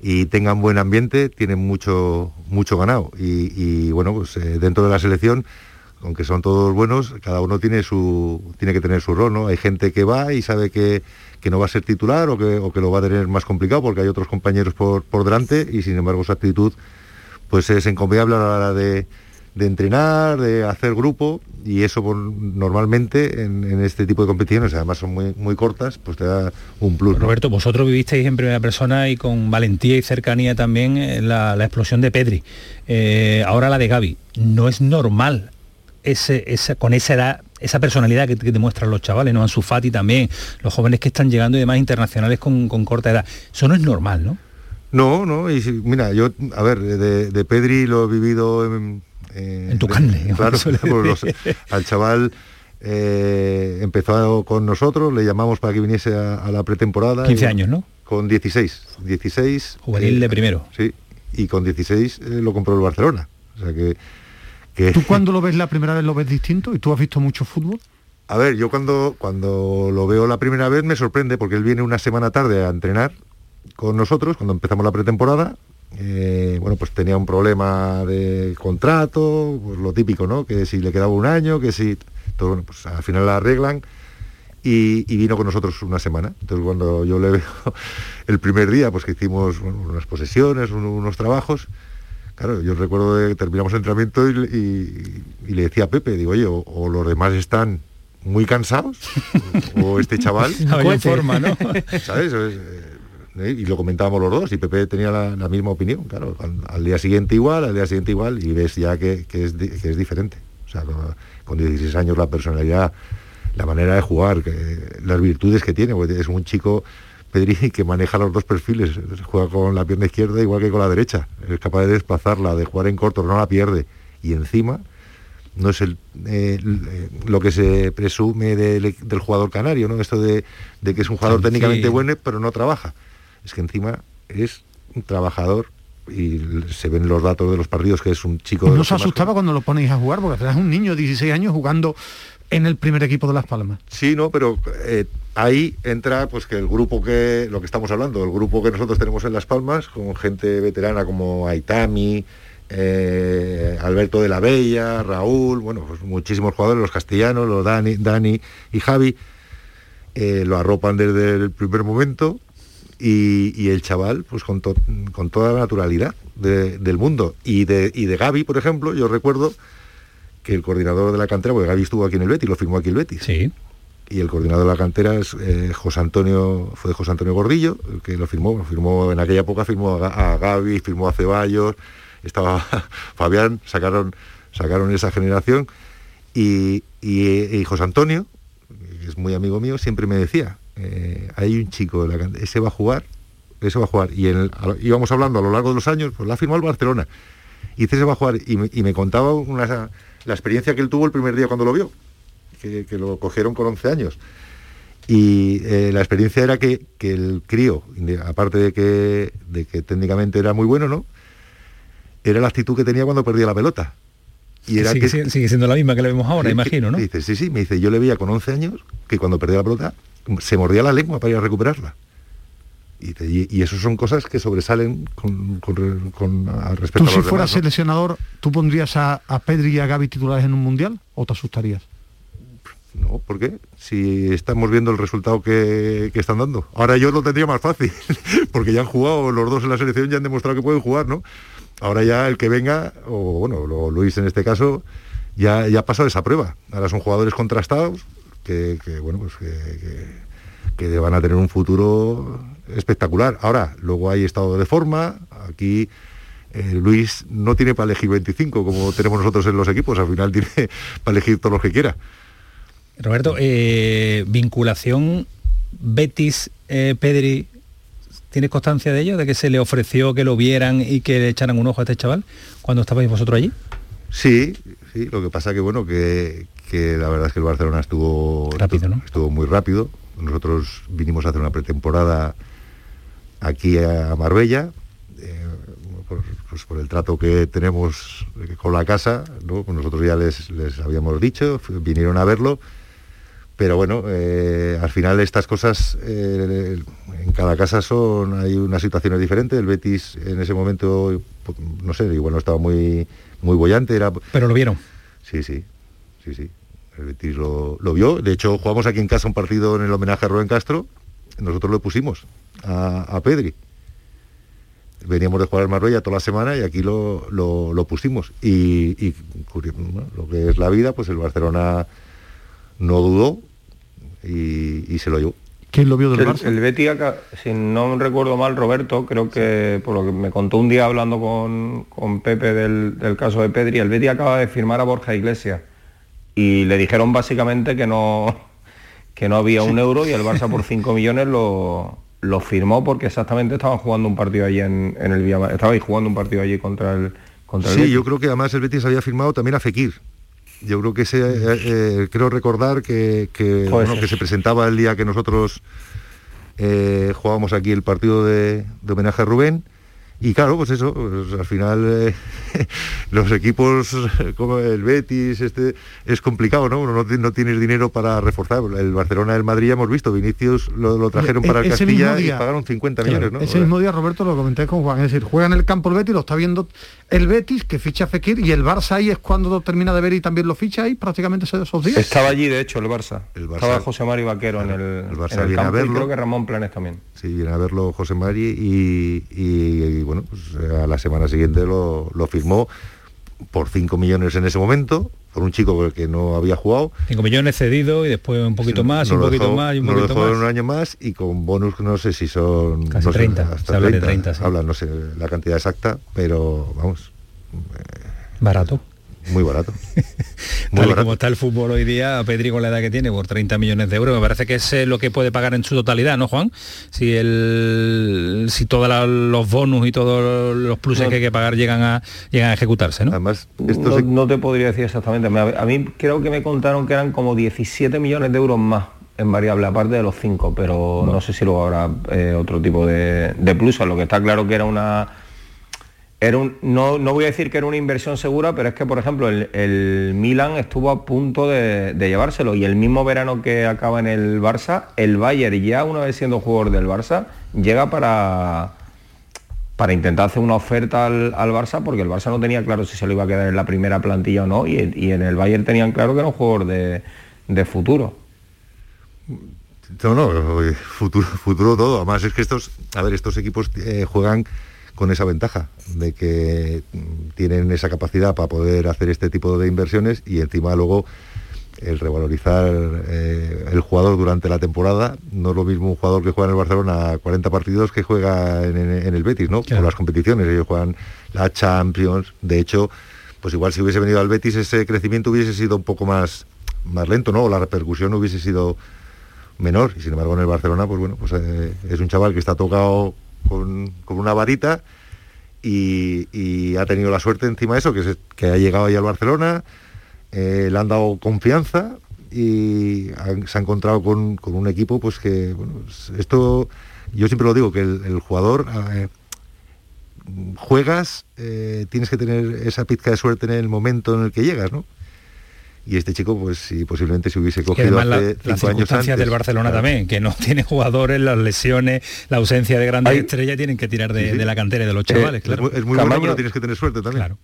S7: y tenga un buen ambiente, tiene mucho, mucho ganado. Y, y, bueno, pues eh, dentro de la selección, aunque son todos buenos, cada uno tiene su, tiene que tener su rol, ¿no? Hay gente que va y sabe que, que no va a ser titular o que, o que lo va a tener más complicado porque hay otros compañeros por, por delante y sin embargo su actitud pues es encomiable a la hora de, de entrenar, de hacer grupo y eso normalmente en, en este tipo de competiciones, además son muy, muy cortas, pues te da un plus. ¿no?
S3: Roberto, vosotros vivisteis en primera persona y con valentía y cercanía también eh, la, la explosión de Pedri. Eh, ahora la de Gaby. No es normal ese, esa, con esa edad, esa personalidad que, que demuestran los chavales, ¿no? Ansu Fati también, los jóvenes que están llegando y demás internacionales con, con corta edad. Eso no es normal, ¿no?
S7: No, no, y mira, yo, a ver, de, de Pedri lo he vivido en, eh,
S3: En tu carne, [laughs]
S7: Claro, pues los- al chaval eh, empezó con nosotros, le llamamos para que viniese a, a la pretemporada.
S3: 15
S7: y-
S3: años, ¿no?
S7: con 16. 16.
S3: Juvenil de primero.
S7: Sí. Y con 16 eh, lo compró el Barcelona. O sea que, que
S5: ¿Tú cuando lo ves la primera vez lo ves distinto? ¿Y tú has visto mucho fútbol?
S7: A ver, yo cuando, cuando lo veo la primera vez me sorprende porque él viene una semana tarde a entrenar con nosotros cuando empezamos la pretemporada. Eh, bueno, pues tenía un problema de contrato, pues lo típico, ¿no? Que si le quedaba un año, que si... Todo, bueno, pues al final la arreglan y, y vino con nosotros una semana. Entonces cuando yo le veo [laughs] el primer día, pues que hicimos bueno, unas posesiones, un- unos trabajos, Claro, yo recuerdo que terminamos el entrenamiento y, y- y le decía a Pepe, digo, oye, o, o los demás están muy cansados, o este chaval... [laughs]
S3: Ya en forma, ¿no? [laughs]
S7: ¿Sabes? Es, eh, Y lo comentábamos los dos, y Pepe tenía la, la misma opinión, claro. Al, al día siguiente igual, al día siguiente igual, y ves ya que, que es, que es diferente. O sea, con, con 16 años la personalidad, la manera de jugar, que- las virtudes que tiene, porque es un chico... Pedri que maneja los dos perfiles, juega con la pierna izquierda igual que con la derecha, es capaz de desplazarla, de jugar en corto, no la pierde. Y encima no es el, eh, lo que se presume del, del jugador canario, ¿no? Esto de, de que es un jugador
S3: Sí.
S7: técnicamente bueno, pero no trabaja. Es que encima es un trabajador y se ven los datos de los partidos que es un chico de
S5: ¿No se
S7: que
S5: asustaba cuando lo ponéis a jugar? Porque es un niño de 16 años jugando en el primer equipo de Las Palmas.
S7: Sí, no, pero eh, ahí entra pues que el grupo que, lo que estamos hablando, el grupo que nosotros tenemos en Las Palmas, con gente veterana como Aitami, eh, Alberto de la Bella, Raúl, bueno, pues muchísimos jugadores, los castellanos, los Dani, Dani y Javi, eh, lo arropan desde el primer momento y, el chaval, pues con, to- con toda la naturalidad de- del mundo. Y de, y de Gaby, por ejemplo, yo recuerdo que el coordinador de la cantera, porque Gaby estuvo aquí en el Betis, lo firmó aquí el Betis.
S3: Sí.
S7: Y el coordinador de la cantera es eh, José Antonio, fue José Antonio Gordillo, el que lo firmó, firmó en aquella época, firmó a, a Gaby, firmó a Ceballos, estaba [laughs] Fabián, sacaron, sacaron esa generación. Y, y- y José Antonio, que es muy amigo mío, siempre me decía, eh, hay un chico de la cantera, ese va a jugar, ese va a jugar. Y en el- a lo- íbamos hablando a lo largo de los años, pues la firmado el Barcelona. Y ese se va a jugar. Y me, y me contaba una- la experiencia que él tuvo el primer día cuando lo vio que, que lo cogieron con 11 años. Y eh, la experiencia era que, que el crío, aparte de que, de que técnicamente era muy bueno, ¿no? Era la actitud que tenía cuando perdía la pelota. Y era
S3: sigue,
S7: que,
S3: si- sigue siendo la misma que le vemos ahora, imagino, ¿no?
S7: Dice, sí, sí, me dice, yo le veía con 11 años que cuando perdía la pelota se mordía la lengua para ir a recuperarla. Y, te- y- eso son cosas que sobresalen con, con con- al respecto
S5: ¿Tú
S7: a
S5: si
S7: los
S5: fueras
S7: demás, ¿no?
S5: seleccionador, tú pondrías a, a Pedri y a Gaby titulares en un mundial o te asustarías?
S7: No, ¿por qué? Si estamos viendo el resultado que, que están dando. Ahora yo lo tendría más fácil, [laughs] porque ya han jugado los dos en la selección, ya han demostrado que pueden jugar, ¿no? Ahora ya el que venga, o bueno, lo- Luis en este caso, ya, ya ha pasado esa prueba. Ahora son jugadores contrastados que, que, bueno, pues que- que van a tener un futuro espectacular. Ahora, luego hay estado de forma, aquí eh, Luis no tiene para elegir 25 como tenemos nosotros en los equipos, al final [laughs] tiene para elegir todos los que quiera.
S3: Roberto, eh, vinculación Betis, eh, Pedri, ¿tienes constancia de ello? ¿De que se le ofreció que lo vieran y que le echaran un ojo a este chaval cuando estabais vosotros allí?
S7: Sí, sí, lo que pasa que bueno, que, que la verdad es que el Barcelona estuvo
S3: Rápido, ¿no?
S7: estuvo muy rápido. Nosotros vinimos a hacer una pretemporada aquí a Marbella, eh, por, pues por el trato que tenemos con la casa, ¿no? Pues nosotros ya les, les habíamos dicho, vinieron a verlo, pero bueno, eh, al final estas cosas eh, en cada casa son, hay unas situaciones diferentes. El Betis en ese momento, pues, no sé, igual no estaba muy, muy bollante, era
S3: Pero lo vieron.
S7: Sí, sí, sí, sí. El Betis lo, lo vio. De hecho, jugamos aquí en casa un partido en el homenaje a Rubén Castro. Nosotros lo pusimos a, a Pedri. Veníamos de jugar en Marbella toda la semana y aquí lo, lo- lo pusimos. Y, y, curio- bueno, lo que es la vida, pues el Barcelona no dudó y, y se lo llevó.
S5: ¿Quién lo vio del
S10: El,
S5: Barça?
S10: el Betis, si no recuerdo mal, Roberto, creo que por lo que me contó un día hablando con, con Pepe del, del caso de Pedri, el Betis acaba de firmar a Borja Iglesias y le dijeron básicamente que no, que no había un euro y el Barça por 5 millones lo, lo firmó porque exactamente estaban jugando un partido allí en, en el Villamar, estabais jugando un partido allí contra el contra el
S7: Sí,
S10: Betis.
S7: yo creo que además el Betis había firmado también a Fekir. Yo creo que ese, eh, eh, creo recordar que, bueno, que se presentaba el día que nosotros eh, jugábamos aquí el partido de, de homenaje a Rubén y claro, pues eso, pues al final eh, [laughs] los equipos como el Betis, este es complicado, ¿no? No, no tienes dinero para reforzar. El Barcelona, el Madrid ya hemos visto, Vinicius lo, trajeron para el Castilla y pagaron 50 millones, ¿no?
S5: Ese mismo día, Roberto, lo comenté con Juan, es decir, juega en el campo el Betis, lo está viendo el Betis, que ficha a Fekir, y el Barça ahí es cuando termina de ver y también lo ficha ahí prácticamente esos días.
S10: Estaba allí, de hecho, el Barça. El Estaba José Mari Vaquero en el,
S7: el Barça viene a verlo.
S10: creo que Ramón Planes también.
S7: Sí, viene a verlo José Mari y, bueno, pues a la semana siguiente lo, lo firmó por 5 millones en ese momento, por un chico que no había jugado.
S3: 5 millones cedido y después un poquito más, y un poquito más y un poquito más.
S7: un año más y con bonus no sé si son...
S3: Casi 30, hasta habla de 30.
S7: Hablan, no sé la cantidad exacta, pero vamos,
S3: Barato.
S7: Muy barato. [laughs]
S3: Muy Tal como está el fútbol hoy día, Pedri con la edad que tiene, por 30 millones de euros, me parece que es eh, lo que puede pagar en su totalidad, ¿no, Juan? Si el si todos los bonus y todos los pluses que hay que pagar llegan a llegan a ejecutarse, ¿no?
S10: Además, esto no, te podría decir exactamente. A mí creo que me contaron que eran como 17 millones de euros más en variable, aparte de los 5, pero no, sé si luego habrá eh, otro tipo de, de pluses. Lo que está claro que era una era un, no, no, voy a decir que era una inversión segura, pero es que, por ejemplo, el, Milan estuvo a punto de, llevárselo y el mismo verano que acaba en el Barça, el Bayern ya una vez siendo jugador del Barça, llega para, para intentar hacer una oferta al, Barça porque el Barça no tenía claro si se lo iba a quedar en la primera plantilla o no y, en el Bayern tenían claro que era un jugador de, futuro.
S7: No, no, futuro, futuro todo. Además es que estos, a ver, estos equipos eh, juegan con esa ventaja de que tienen esa capacidad para poder hacer este tipo de inversiones y encima luego el revalorizar eh, el jugador durante la temporada. No es lo mismo un jugador que juega en el Barcelona 40 partidos que juega en, el Betis, ¿no? Por las competiciones. Ellos juegan la Champions. De hecho, pues igual si hubiese venido al Betis ese crecimiento hubiese sido un poco más, más lento, ¿no? O la repercusión hubiese sido menor. Y sin embargo en el Barcelona, pues bueno, pues eh, es un chaval que está tocado con, una varita y, ha tenido la suerte encima de eso, que, que ha llegado ahí al Barcelona, eh, le han dado confianza y se ha encontrado con, un equipo pues que, bueno, pues esto, yo siempre lo digo, que el, jugador... Juegas, eh, tienes que tener esa pizca de suerte en el momento en el que llegas, ¿no? Y este chico pues si posiblemente se hubiese cogido hace
S3: la, cinco años antes, del Barcelona también que no [laughs] tiene jugadores las lesiones la ausencia de grandes estrellas tienen que tirar de, la cantera de los eh, chavales claro.
S7: es muy, bueno pero tienes que tener suerte también. Claro.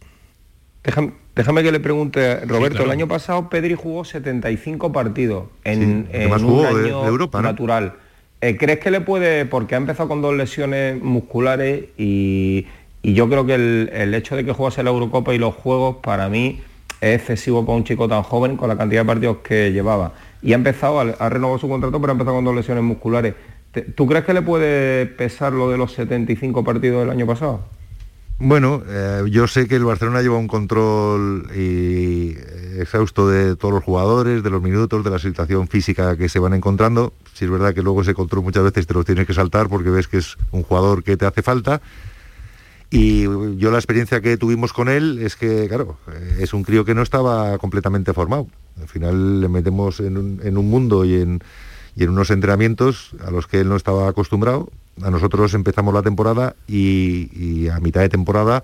S10: Déjame, que le pregunte, Roberto, el año pasado Pedri jugó 75 partidos en, un año de, Europa, natural. Eh, ¿Crees que le puede, porque ha empezado con dos lesiones musculares y, yo creo que el, el hecho de que jugase la Eurocopa y los Juegos, para mí, es excesivo para un chico tan joven con la cantidad de partidos que llevaba. Y ha empezado, ha renovado su contrato, pero ha empezado con dos lesiones musculares. ¿Tú crees que le puede pesar lo de los 75 partidos del año pasado?
S7: Bueno, eh, yo sé que el Barcelona lleva un control y exhausto de todos los jugadores, de los minutos, de la situación física que se van encontrando. Si es verdad que luego ese control muchas veces te los tienes que saltar porque ves que es un jugador que te hace falta y yo la experiencia que tuvimos con él es que, claro, es un crío que no estaba completamente formado. Al final le metemos en un, mundo y en, unos entrenamientos a los que él no estaba acostumbrado. A nosotros empezamos la temporada y, a mitad de temporada,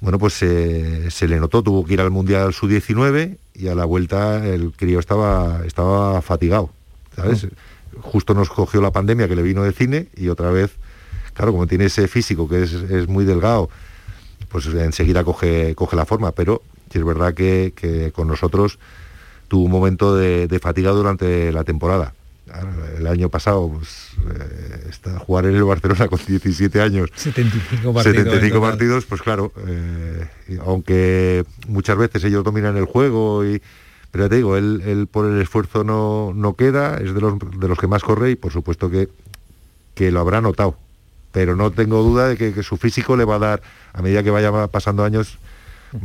S7: bueno, pues se le notó, tuvo que ir al Mundial Sub-19 y a la vuelta el crío estaba, estaba fatigado, ¿sabes? Justo nos cogió la pandemia que le vino de cine y otra vez claro, como tiene ese físico que es, muy delgado, pues enseguida coge, coge la forma, pero es verdad que, con nosotros tuvo un momento de, fatiga durante la temporada. El año pasado, pues, eh, jugar en el Barcelona con 17 años,
S3: 75 partidos,
S7: 75 partidos pues claro, eh, aunque muchas veces ellos dominan el juego y, pero ya te digo, él, por el esfuerzo no, no, queda, es de los, de los que más corre y por supuesto que, que lo habrá notado pero no tengo duda de que, su físico le va a dar, a medida que vaya pasando años,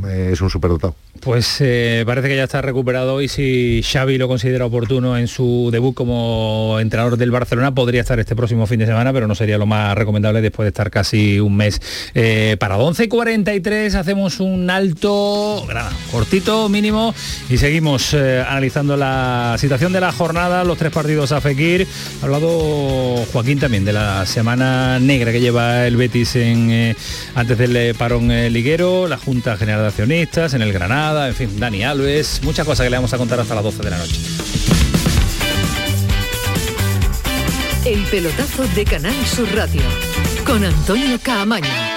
S7: es un superdotado.
S3: Pues eh, parece que ya está recuperado y si Xavi lo considera oportuno en su debut como entrenador del Barcelona, podría estar este próximo fin de semana, pero no sería lo más recomendable después de estar casi un mes eh, parado. 11.43, hacemos un alto, cortito, mínimo, y seguimos eh, analizando la situación de la jornada, los tres partidos a Fekir. Ha hablado Joaquín también de la semana negra que lleva el Betis en, antes del parón liguero, la Junta General de Accionistas, en el Granada en fin, Dani Alves, muchas cosas que le vamos a contar hasta las 12 de la noche.
S2: El pelotazo de Canal Sur Radio con Antonio Caamaño.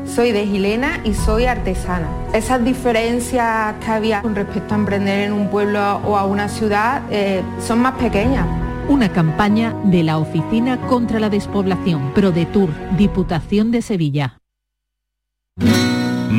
S11: soy de Gilena y soy artesana. Esas diferencias que había con respecto a emprender en un pueblo o a una ciudad eh, son más pequeñas.
S12: Una campaña de la Oficina contra la Despoblación, ProDetour, Diputación de Sevilla.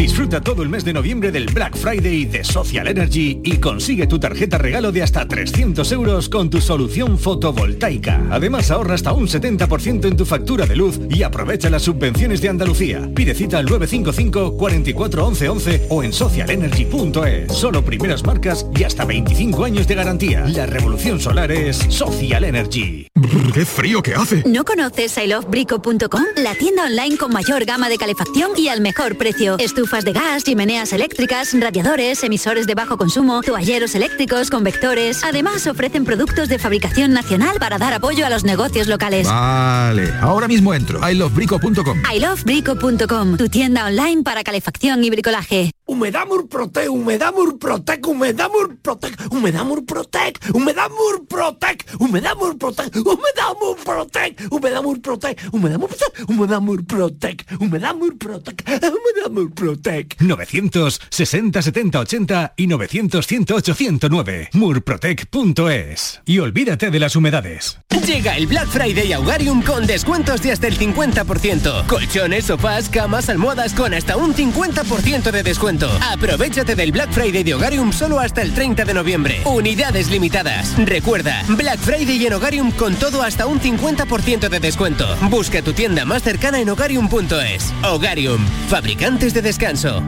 S13: Disfruta todo el mes de noviembre del Black Friday de Social Energy y consigue tu tarjeta regalo de hasta 300 euros con tu solución fotovoltaica. Además ahorra hasta un 70% en tu factura de luz y aprovecha las subvenciones de Andalucía. Pide cita al 955 44 11 11 o en socialenergy.es. Solo primeras marcas y hasta 25 años de garantía. La revolución solar es Social Energy.
S14: ¡Qué frío que hace!
S15: ¿No conoces ilovebrico.com? La tienda online con mayor gama de calefacción y al mejor precio. Estufas de gas, chimeneas eléctricas, radiadores, emisores de bajo consumo, toalleros eléctricos, convectores. Además ofrecen productos de fabricación nacional para dar apoyo a los negocios locales.
S14: Vale, ahora mismo entro. ilovebrico.com.
S15: ilovebrico.com, tu tienda online para calefacción y bricolaje.
S16: Humedad Murprotec, Humedad Murprotec, Humedad Murprotec, Humedad Murprotec, Humedad Murprotec, Humedad Murprotec, Humedad Murprotec, Humedad Murprotec, Humedad Murprotec, Humedad Murprotec, Humedad Murprotec, Humedad Murprotec.
S13: 960 70 80 y 900 108 109. Murprotec.es. Y olvídate de las humedades.
S17: Llega el Black Friday a Hogarium con descuentos de hasta el 50%. Colchones, sofás, camas, almohadas con hasta un 50% de Aprovechate del Black Friday de Hogarium solo hasta el 30 de noviembre. Unidades limitadas. Recuerda, Black Friday en Hogarium con todo hasta un 50% de descuento. Busca tu tienda más cercana en hogarium.es. Hogarium, fabricantes de descanso.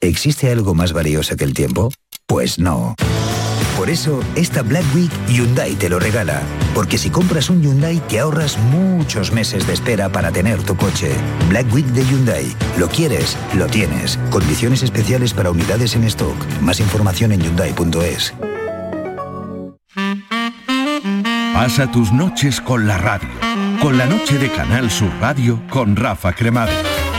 S1: ¿Existe algo más valioso que el tiempo? Pues no. Por eso, esta Black Week Hyundai te lo regala. Porque si compras un Hyundai te ahorras muchos meses de espera para tener tu coche. Black Week de Hyundai. Lo quieres, lo tienes. Condiciones especiales para unidades en stock. Más información en hyundai.es.
S18: Pasa tus noches con la radio. Con la noche de Canal Sur Radio con Rafa Cremades.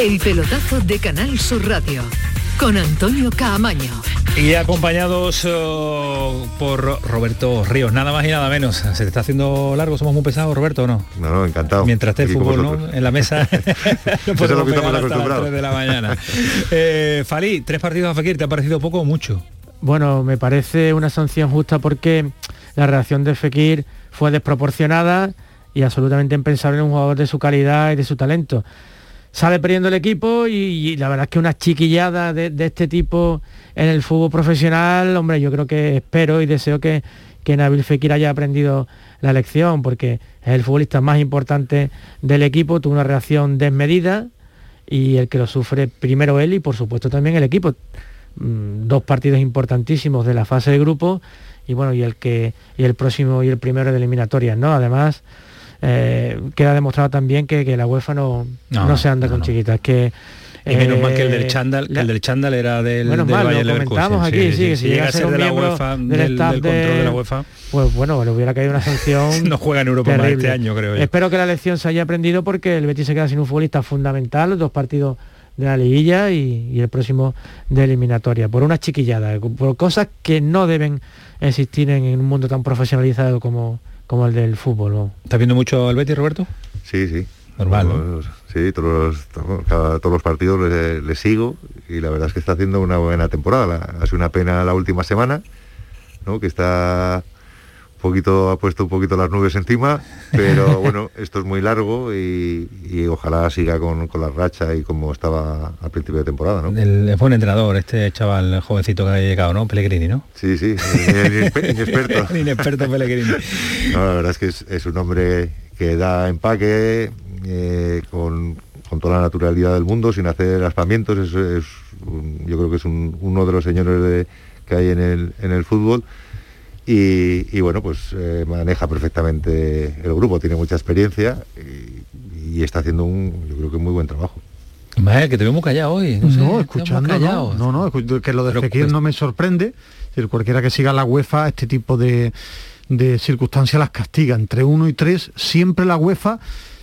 S2: El pelotazo de Canal Sur Radio con Antonio Caamaño.
S3: Y acompañados eh, por Roberto Ríos, nada más y nada menos. ¿Se te está haciendo largo? ¿Somos muy pesados, Roberto, o no?
S7: No, no, encantado.
S3: Mientras esté el fútbol ¿no? en la mesa, [laughs] [laughs] no
S7: Eso es
S3: podemos
S7: lo que estamos
S3: pegar hasta las
S7: acostumbrados.
S3: 3 de la mañana. [laughs] Eh, Falí, tres partidos a Fekir, ¿te ha parecido poco o mucho?
S6: Bueno, me parece una sanción justa porque la reacción de Fekir fue desproporcionada y absolutamente impensable en un jugador de su calidad y de su talento. Sale perdiendo el equipo y, la verdad es que una chiquillada de, de este tipo en el fútbol profesional, hombre, yo creo que espero y deseo que, que Nabil Fekir haya aprendido la lección porque es el futbolista más importante del equipo, tuvo una reacción desmedida y el que lo sufre primero él y por supuesto también el equipo. Mm, dos partidos importantísimos de la fase de grupo y bueno y el que y el próximo y el primero de eliminatorias no además eh, queda demostrado también que, que la UEFA no,
S3: No,
S6: no, se anda con chiquitas que
S3: Y menos mal que el
S6: eh,
S3: del chándal, que el del chándal era del,
S6: Menos
S3: del
S6: mal, lo comentamos aquí, sí, que si llega a ser
S3: de la UEFA,
S6: del
S3: del,
S6: staff
S3: del control
S6: de-
S3: de la UEFA,
S6: pues bueno, le hubiera caído una sanción [laughs]
S3: no juega en Europa más
S6: terrible.
S3: este año, creo yo.
S6: Espero que la lección se haya aprendido porque el Betis se queda sin un futbolista fundamental, dos partidos de la liguilla y, y el próximo de eliminatoria, por una chiquillada, por cosas que no deben existir en, en un mundo tan profesionalizado como, como el del fútbol. ¿no?
S3: ¿Estás viendo mucho al Betis, Roberto?
S7: Sí, sí.
S3: Normal,
S7: Sí, todos los, to- cada- todos los partidos le, le sigo y la verdad es que está haciendo una buena temporada. Ha sido una pena la última semana, ¿no? que está poquito, ha puesto un poquito las nubes encima, pero [laughs] bueno, esto es muy largo y, y ojalá siga con, con la racha y como estaba al principio de temporada. ¿no?
S3: El, buen entrenador, este chaval jovencito que ha llegado, ¿no? Pellegrini, ¿no?
S7: Sí, sí, inexperto. [laughs]
S3: Inexperto Pellegrini.
S7: No, la verdad es que es, es un hombre que da empaque eh, con, con toda la naturalidad del mundo, sin hacer aspamientos. Es, es un- yo creo que es un- uno de los señores de- que hay en el, en el fútbol. Y, y bueno, pues eh, maneja perfectamente el grupo, tiene mucha experiencia y, y está haciendo un, yo creo que muy buen trabajo.
S3: Que te veo muy callado hoy. No, sé,
S5: No,
S3: veo
S5: escuchando, no, no, no, que lo de
S3: Pero,
S5: Fekir
S3: pues-
S5: no me sorprende. Decir, cualquiera que siga la UEFA, este tipo de, de circunstancias las castiga. Entre uno y tres, siempre la UEFA,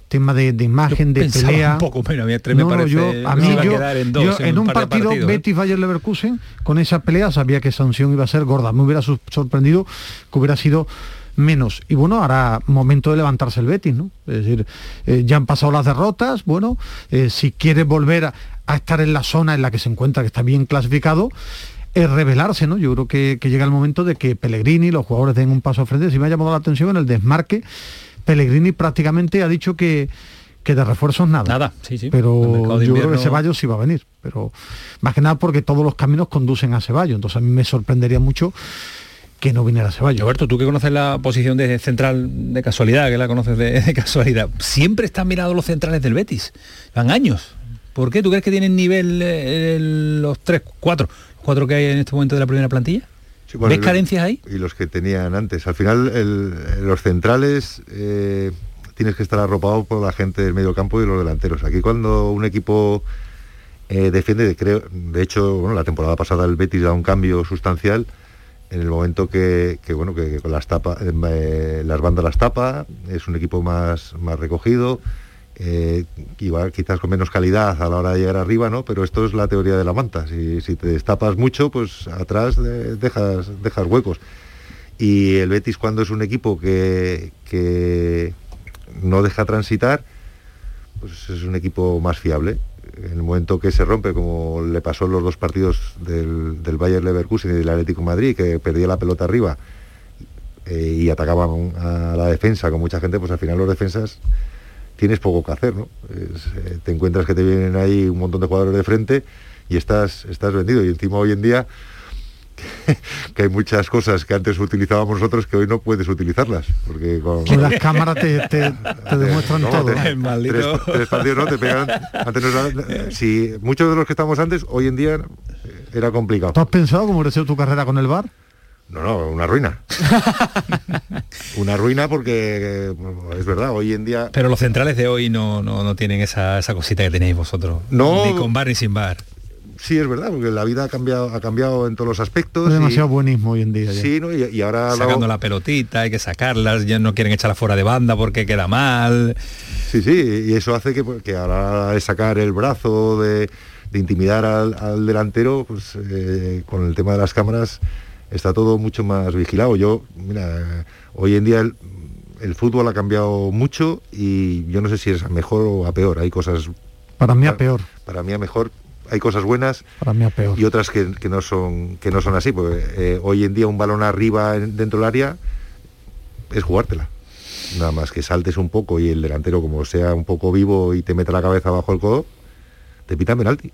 S5: tema de, de imagen, de pelea.
S3: un poco, pero a mí a me
S5: No, no,
S3: parece
S5: yo, a
S3: que
S5: mí
S3: a
S5: yo,
S3: quedar en dos
S5: yo
S3: en
S5: en
S3: un
S5: partido
S3: partidos, ¿eh?
S5: Betis Bayer Leverkusen con esa pelea sabía que sanción iba a ser gorda. Me hubiera sorprendido que hubiera sido menos. Y bueno, ahora momento de levantarse el Betis, ¿no? Es decir, eh, ya han pasado las derrotas, bueno, eh, si quiere volver a, a estar en la zona en la que se encuentra, que está bien clasificado, es revelarse, ¿no? Yo creo que, que llega el momento de que Pellegrini, los jugadores den un paso al frente. Si me ha llamado la atención en el desmarque, Pellegrini prácticamente ha dicho que, que de refuerzos nada.
S3: Nada, sí, sí.
S5: Pero yo creo que Ceballos sí va a venir. Pero más que nada porque todos los caminos conducen a Ceballos. Entonces a mí me sorprendería mucho que no viniera Ceballos.
S3: Roberto, tú que conoces la posición de central de casualidad, que la conoces de, de casualidad, siempre están mirados los centrales del Betis. Van años. ¿Por qué? ¿Tú crees que tienen nivel eh, los tres, cuatro, cuatro que hay en este momento de la primera plantilla?
S7: Sí, bueno,
S3: ¿Ves carencias ahí?
S7: Y los que tenían antes. Al final, el- los centrales eh, tienes que estar arropado por la gente del medio campo y los delanteros. Aquí cuando un equipo eh, defiende, creo, de hecho, bueno, la temporada pasada el Betis da un cambio sustancial en el momento que, que, bueno, que, que con las tapas, eh, las bandas las tapa, es un equipo más, más recogido. Eh, igual quizás con menos calidad a la hora de llegar arriba, ¿no? Pero esto es la teoría de la manta. Si, te destapas mucho, pues atrás dejas, huecos. Y el Betis cuando es un equipo que, no deja transitar, pues es un equipo más fiable. En el momento que se rompe, como le pasó en los dos partidos del, Bayern Leverkusen y del Atlético Madrid, que perdía la pelota arriba eh, y atacaban a la defensa con mucha gente, pues al final los defensas tienes poco que hacer, ¿no? Es, eh, te encuentras que te vienen ahí un montón de jugadores de frente y estás, estás vendido. Y encima hoy en día [laughs] que hay muchas cosas que antes utilizábamos nosotros que hoy no puedes utilizarlas. Porque con,
S5: las cámaras te, te- te [laughs] demuestran
S7: No,
S5: todo.
S7: te- tres, tres partidos no te pegan. Antes nos daban- si muchos de los que estamos antes, hoy en día era complicado.
S5: ¿Tú has pensado cómo hubiera sido tu carrera con el bar?
S7: No, no, una ruina. [laughs] una ruina porque es verdad, hoy en día
S3: Pero los centrales de hoy no, no, no tienen esa, esa cosita que tenéis vosotros.
S7: No.
S3: Ni con bar ni sin bar.
S7: sí es verdad, porque la vida ha cambiado, ha cambiado en todos los aspectos.
S5: Es
S7: y-
S5: demasiado buenismo hoy en día. ya.
S7: Sí, ¿no? y, y ahora
S3: Sacando la pelotita, hay que sacarlas, ya no quieren echarla fuera de banda porque queda mal.
S7: Sí, sí, y eso hace que, pues, que a la hora de sacar el brazo, de, de intimidar al, al delantero, pues eh, con el tema de las cámaras está todo mucho más vigilado. Yo, mira, hoy en día el, el fútbol ha cambiado mucho y yo no sé si es a mejor o a peor. Hay cosas...
S5: Para mí a peor.
S7: Para mí a mejor. Hay cosas buenas
S5: Para mí a peor.
S7: y otras que, que no son que no son así. Porque eh, hoy en día un balón arriba en- dentro del área es jugártela. Nada más que saltes un poco y el delantero, como sea un poco vivo y te mete la cabeza bajo el codo, te pitan penalti.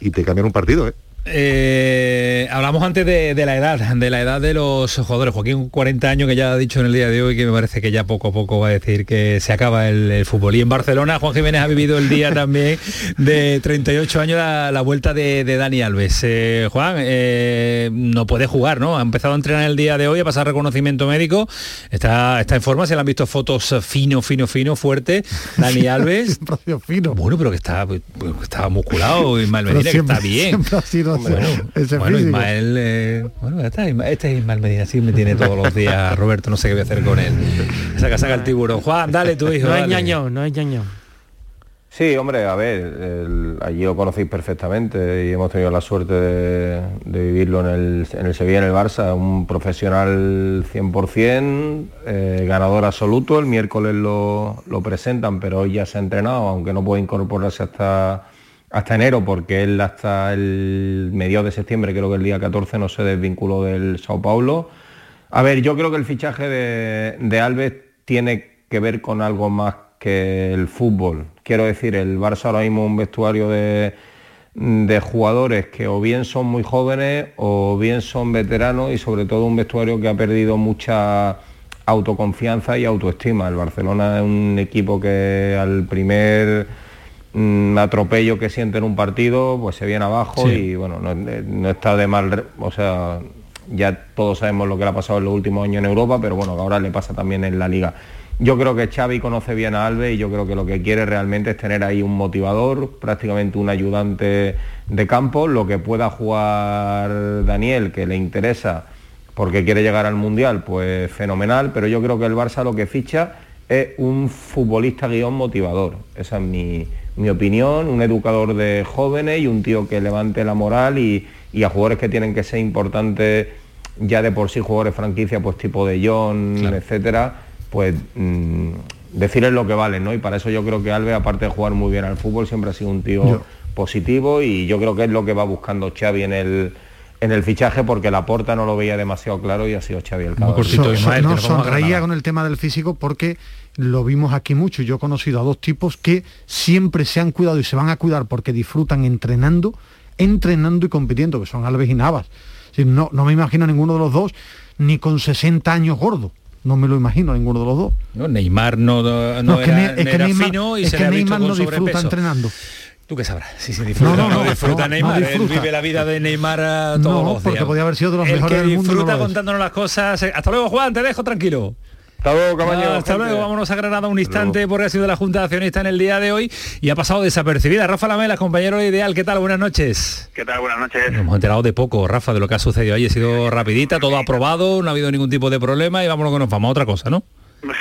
S7: Y te cambian un partido, ¿eh?
S3: Eh, hablamos antes de, de la edad, de la edad de los jugadores. Joaquín, 40 años que ya ha dicho en el día de hoy que me parece que ya poco a poco va a decir que se acaba el, el fútbol. Y en Barcelona, Juan Jiménez ha vivido el día también de 38 años la, la vuelta de, de Dani Alves. Eh, Juan, eh, no puede jugar, ¿no? Ha empezado a entrenar el día de hoy, a pasar reconocimiento médico. Está, está en forma, se le han visto fotos fino, fino, fino, fuerte. Dani [laughs] Alves.
S5: fino.
S3: Bueno, pero que está, pues, que está musculado, [laughs]
S5: Pero
S3: Medina, que está bien.
S5: siempre ha sido
S3: bueno,
S5: ese
S3: bueno,
S5: físico.
S3: Ismael, eh, bueno, ya está, este es Ismael Medina, sí me tiene todos los días, Roberto, no sé qué voy a hacer con él. Saca, saca el tiburón. Juan, dale tu hijo.
S6: No es ñaño, no es ñaño.
S10: Sí, hombre, a ver, el- allí lo conocéis perfectamente y hemos tenido la suerte de, de vivirlo en el, en el Sevilla, en el Barça, un profesional 100%, eh, ganador absoluto, el miércoles lo, lo presentan, pero hoy ya se ha entrenado, aunque no puede incorporarse hasta, hasta enero, porque él hasta el mediados de septiembre, creo que el día 14, no se desvinculó del Sao Paulo. A ver, yo creo que el fichaje de, de Alves tiene que ver con algo más que el fútbol. Quiero decir, el Barça ahora mismo es un vestuario de, de jugadores que o bien son muy jóvenes o bien son veteranos y sobre todo un vestuario que ha perdido mucha autoconfianza y autoestima. El Barcelona es un equipo que al primer mm, atropello que siente en un partido, pues se viene abajo
S3: Sí.
S10: y bueno, no, no está de mal, o sea, ya todos sabemos lo que le ha pasado en los últimos años en Europa, pero bueno, que ahora le pasa también en la liga. Yo creo que Xavi conoce bien a Alves y yo creo que lo que quiere realmente es tener ahí un motivador, prácticamente un ayudante de campo, lo que pueda jugar Daniel, que le interesa porque quiere llegar al Mundial, pues fenomenal, pero yo creo que el Barça lo que ficha es un futbolista guion motivador. Esa es mi, mi opinión, un educador de jóvenes y un tío que levante la moral y, y a jugadores que tienen que ser importantes ya de por sí, jugadores franquicia, pues tipo de John, etcétera, pues mm, decirles lo que valen, ¿no? Y para eso yo creo que Alves, aparte de jugar muy bien al fútbol, siempre ha sido un tío
S5: Yo-
S10: positivo y yo creo que es lo que va buscando Xavi en el en el fichaje porque la porta no lo veía demasiado claro y ha sido Xavi el.
S5: So- so- no, sonreía con el tema del físico porque lo vimos aquí mucho. Yo he conocido a dos tipos que siempre se han cuidado y se van a cuidar porque disfrutan entrenando, entrenando y compitiendo, que son Alves y Navas. No, no me imagino a ninguno de los dos ni con 60 años gordo. No me lo imagino a ninguno de los dos.
S3: No, Neymar no, no,
S5: No, es que
S3: era,
S5: es que
S3: era
S5: Neymar-
S3: fino y
S5: es
S3: se
S5: que
S3: le
S5: Neymar no disfruta
S3: sobrepeso.
S5: entrenando.
S3: ¿Tú qué sabrás? Sí, sí, disfruta.
S5: No, no, no,
S3: disfruta Neymar. él vive la vida de Neymar eh, todos
S5: No,
S3: los
S5: porque podía haber sido de los
S3: El
S5: mejores
S3: que
S5: del mundo
S3: disfruta contándonos las cosas. Hasta luego, Juan, te dejo tranquilo.
S10: Hasta luego, Camaño,
S3: Ah, hasta
S10: gente.
S3: luego, vámonos a Granada un instante porque ha sido la Junta de Accionistas en el día de hoy y ha pasado desapercibida. Rafa Lamela, compañero de Ideal, ¿qué tal? Buenas noches.
S19: ¿Qué tal? Buenas noches.
S3: Nos hemos enterado de poco, Rafa, de lo que ha sucedido ahí. Ha sido rapidita, todo aprobado, no ha habido ningún tipo de problema y vámonos que nos vamos a otra cosa, ¿no?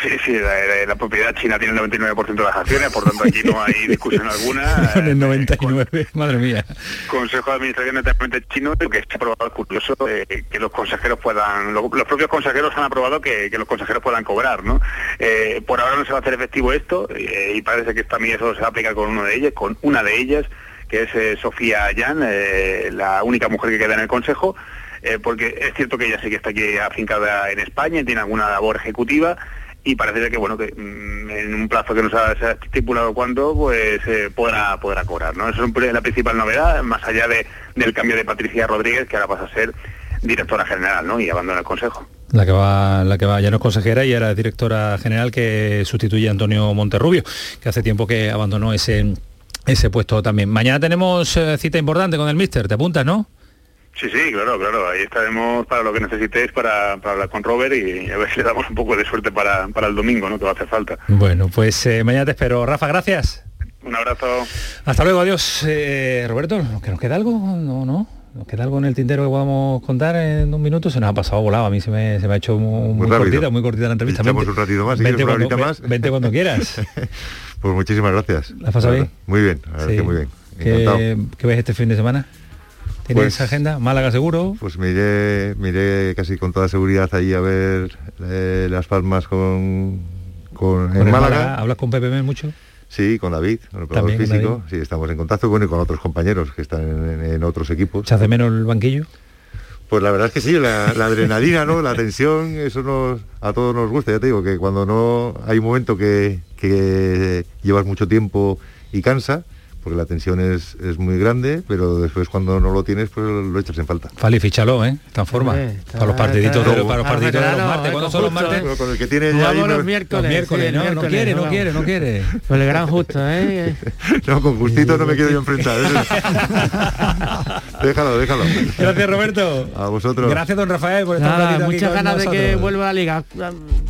S19: Sí, sí, la, la- la propiedad china tiene el 99% de las acciones, por tanto aquí no hay discusión alguna. [laughs]
S3: Con el 99, madre mía.
S19: Consejo de Administración netamente chino que ha aprobado, es curioso, eh, que los consejeros puedan, lo- los propios consejeros han aprobado que, que los consejeros puedan cobrar, ¿no? Eh, por ahora no se va a hacer efectivo esto eh, y parece que también eso se va a aplicar con uno de ellas, con una de ellas, que es eh, Sofía Yan, eh, la única mujer que queda en el Consejo, eh, porque es cierto que ella sí que está aquí afincada en España y tiene alguna labor ejecutiva y parece que bueno que mm, en un plazo que nos ha, se ha estipulado cuándo pues eh, podrá podrá cobrar no eso es la principal novedad más allá de, del cambio de Patricia Rodríguez que ahora pasa a ser directora general no y abandona el consejo
S3: La que va, la que va ya no es consejera y era directora general que sustituye a Antonio Monterrubio, que hace tiempo que abandonó ese ese puesto también. Mañana tenemos eh, cita importante con el Mister, ¿te apuntas, no?
S19: Sí sí claro claro ahí estaremos para lo que necesitéis para, para hablar con Robert y a ver si le damos un poco de suerte para, para el domingo no que va a hacer falta
S3: Bueno, pues eh, mañana te espero. Rafa, gracias.
S19: un abrazo
S3: Hasta luego, adiós. Eh, Roberto, ¿que nos queda algo? No, no. ¿Nos queda algo en el tintero que podamos contar en un minuto? Se nos ha pasado volado, a mí se me, se me ha hecho muy, muy cortita, muy cortita la entrevista.
S7: Echamos un ratito más,
S3: vente cuando,
S7: horita más.
S3: ve- vente cuando quieras. [laughs]
S7: Pues muchísimas gracias.
S3: ¿La has pasado bien?
S7: Muy bien, la verdad
S3: Sí.
S7: que muy bien.
S3: ¿Qué,
S7: Encantado.
S3: qué ves este fin de semana? ¿Tienes
S7: Pues-
S3: agenda? ¿Málaga seguro?
S7: Pues me iré, me iré casi con toda seguridad allí a ver eh, Las Palmas con, con,
S3: Con
S7: en
S3: el
S7: Málaga.
S3: ¿Hablas con Mel mucho?
S7: Sí, con David, con el
S3: con
S7: físico.
S3: David.
S7: Sí, estamos en contacto bueno, y con otros compañeros que están en, en otros equipos.
S3: ¿Se hace menos el banquillo?
S7: Pues la verdad es que sí, la, la adrenalina, ¿no? La tensión, eso nos, a todos nos gusta. Ya te digo que cuando no hay un momento que, que llevas mucho tiempo y cansa, porque la tensión es, es muy grande, pero después cuando no lo tienes, pues lo echas en falta.
S3: Fali, fichalo, ¿eh? Está en forma.
S6: Está-
S3: para los partiditos,
S6: está-
S3: de, para los
S6: está
S3: partiditos de los martes.
S6: eh,
S3: ¿Cuándo son los martes?
S6: eh.
S7: Con el que tiene ya ahí,
S6: los
S7: no-
S6: miércoles.
S3: Los miércoles,
S6: sí,
S3: no, quiere, no quiere, no [laughs] quiere.
S6: Con el gran justo, ¿eh? [laughs]
S7: No, con gustito no me quiero yo enfrentar. ¿eh? [laughs] déjalo, déjalo.
S3: Gracias, Roberto.
S7: A vosotros.
S3: Gracias, don Rafael, por estar
S6: Nada,
S3: aquí
S6: muchas
S3: con
S6: ganas de que vuelva a la liga.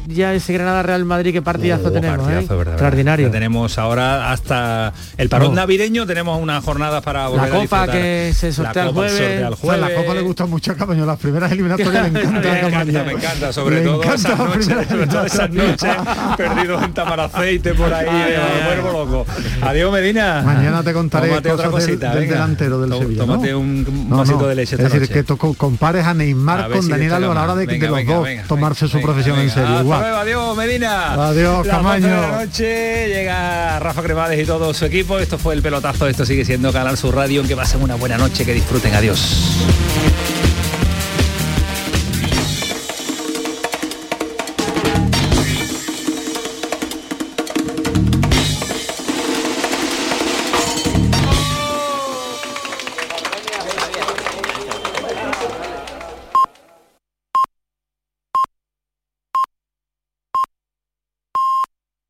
S6: Ya ese Granada Real Madrid, qué partidazo
S3: Oh,
S6: tenemos,
S3: partidazo,
S6: ¿eh?
S3: verdad, verdad.
S6: Extraordinario.
S3: Tenemos ahora hasta el parón
S6: Oh.
S3: Navideño, tenemos unas jornadas para volver a
S6: Copa
S3: disfrutar.
S6: que se sortea
S3: La
S6: el
S3: Copa
S6: jueves.
S3: el
S5: O sea, la
S3: jueves.
S5: Copa le gusta mucho a Camaño, las primeras eliminatorias [laughs] le encanta a
S3: me encanta, me encanta, sobre
S5: Le
S3: todo
S5: encanta
S3: esas
S5: la
S3: noches, sobre todo esas noches [laughs] perdidos en Tamaraceite por ahí, eh, me vuelvo loco. Adiós Medina.
S5: Mañana te contaré
S3: Tómate otra
S5: cosas
S3: cosita,
S5: del delantero del
S3: Tó-
S5: Sevilla. ¿no?
S3: Tómate un
S5: No,
S3: vasito
S5: no,
S3: de leche
S5: Es decir,
S3: noche.
S5: que to- compares a
S3: A
S5: Neymar con
S3: si
S5: Daniel. Alba a la hora de,
S3: Venga,
S5: de los
S3: venga,
S5: dos
S3: venga,
S5: tomarse su
S3: venga,
S5: profesión en serio.
S3: Hasta
S5: Igual.
S3: luego, adiós, Medina.
S5: Adiós, Camaño.
S3: la noche llega Rafa Cremades y todo su equipo. Esto fue el pelotazo. Esto sigue siendo Canal Sur Radio. Que pasen una buena noche, que disfruten. Adiós.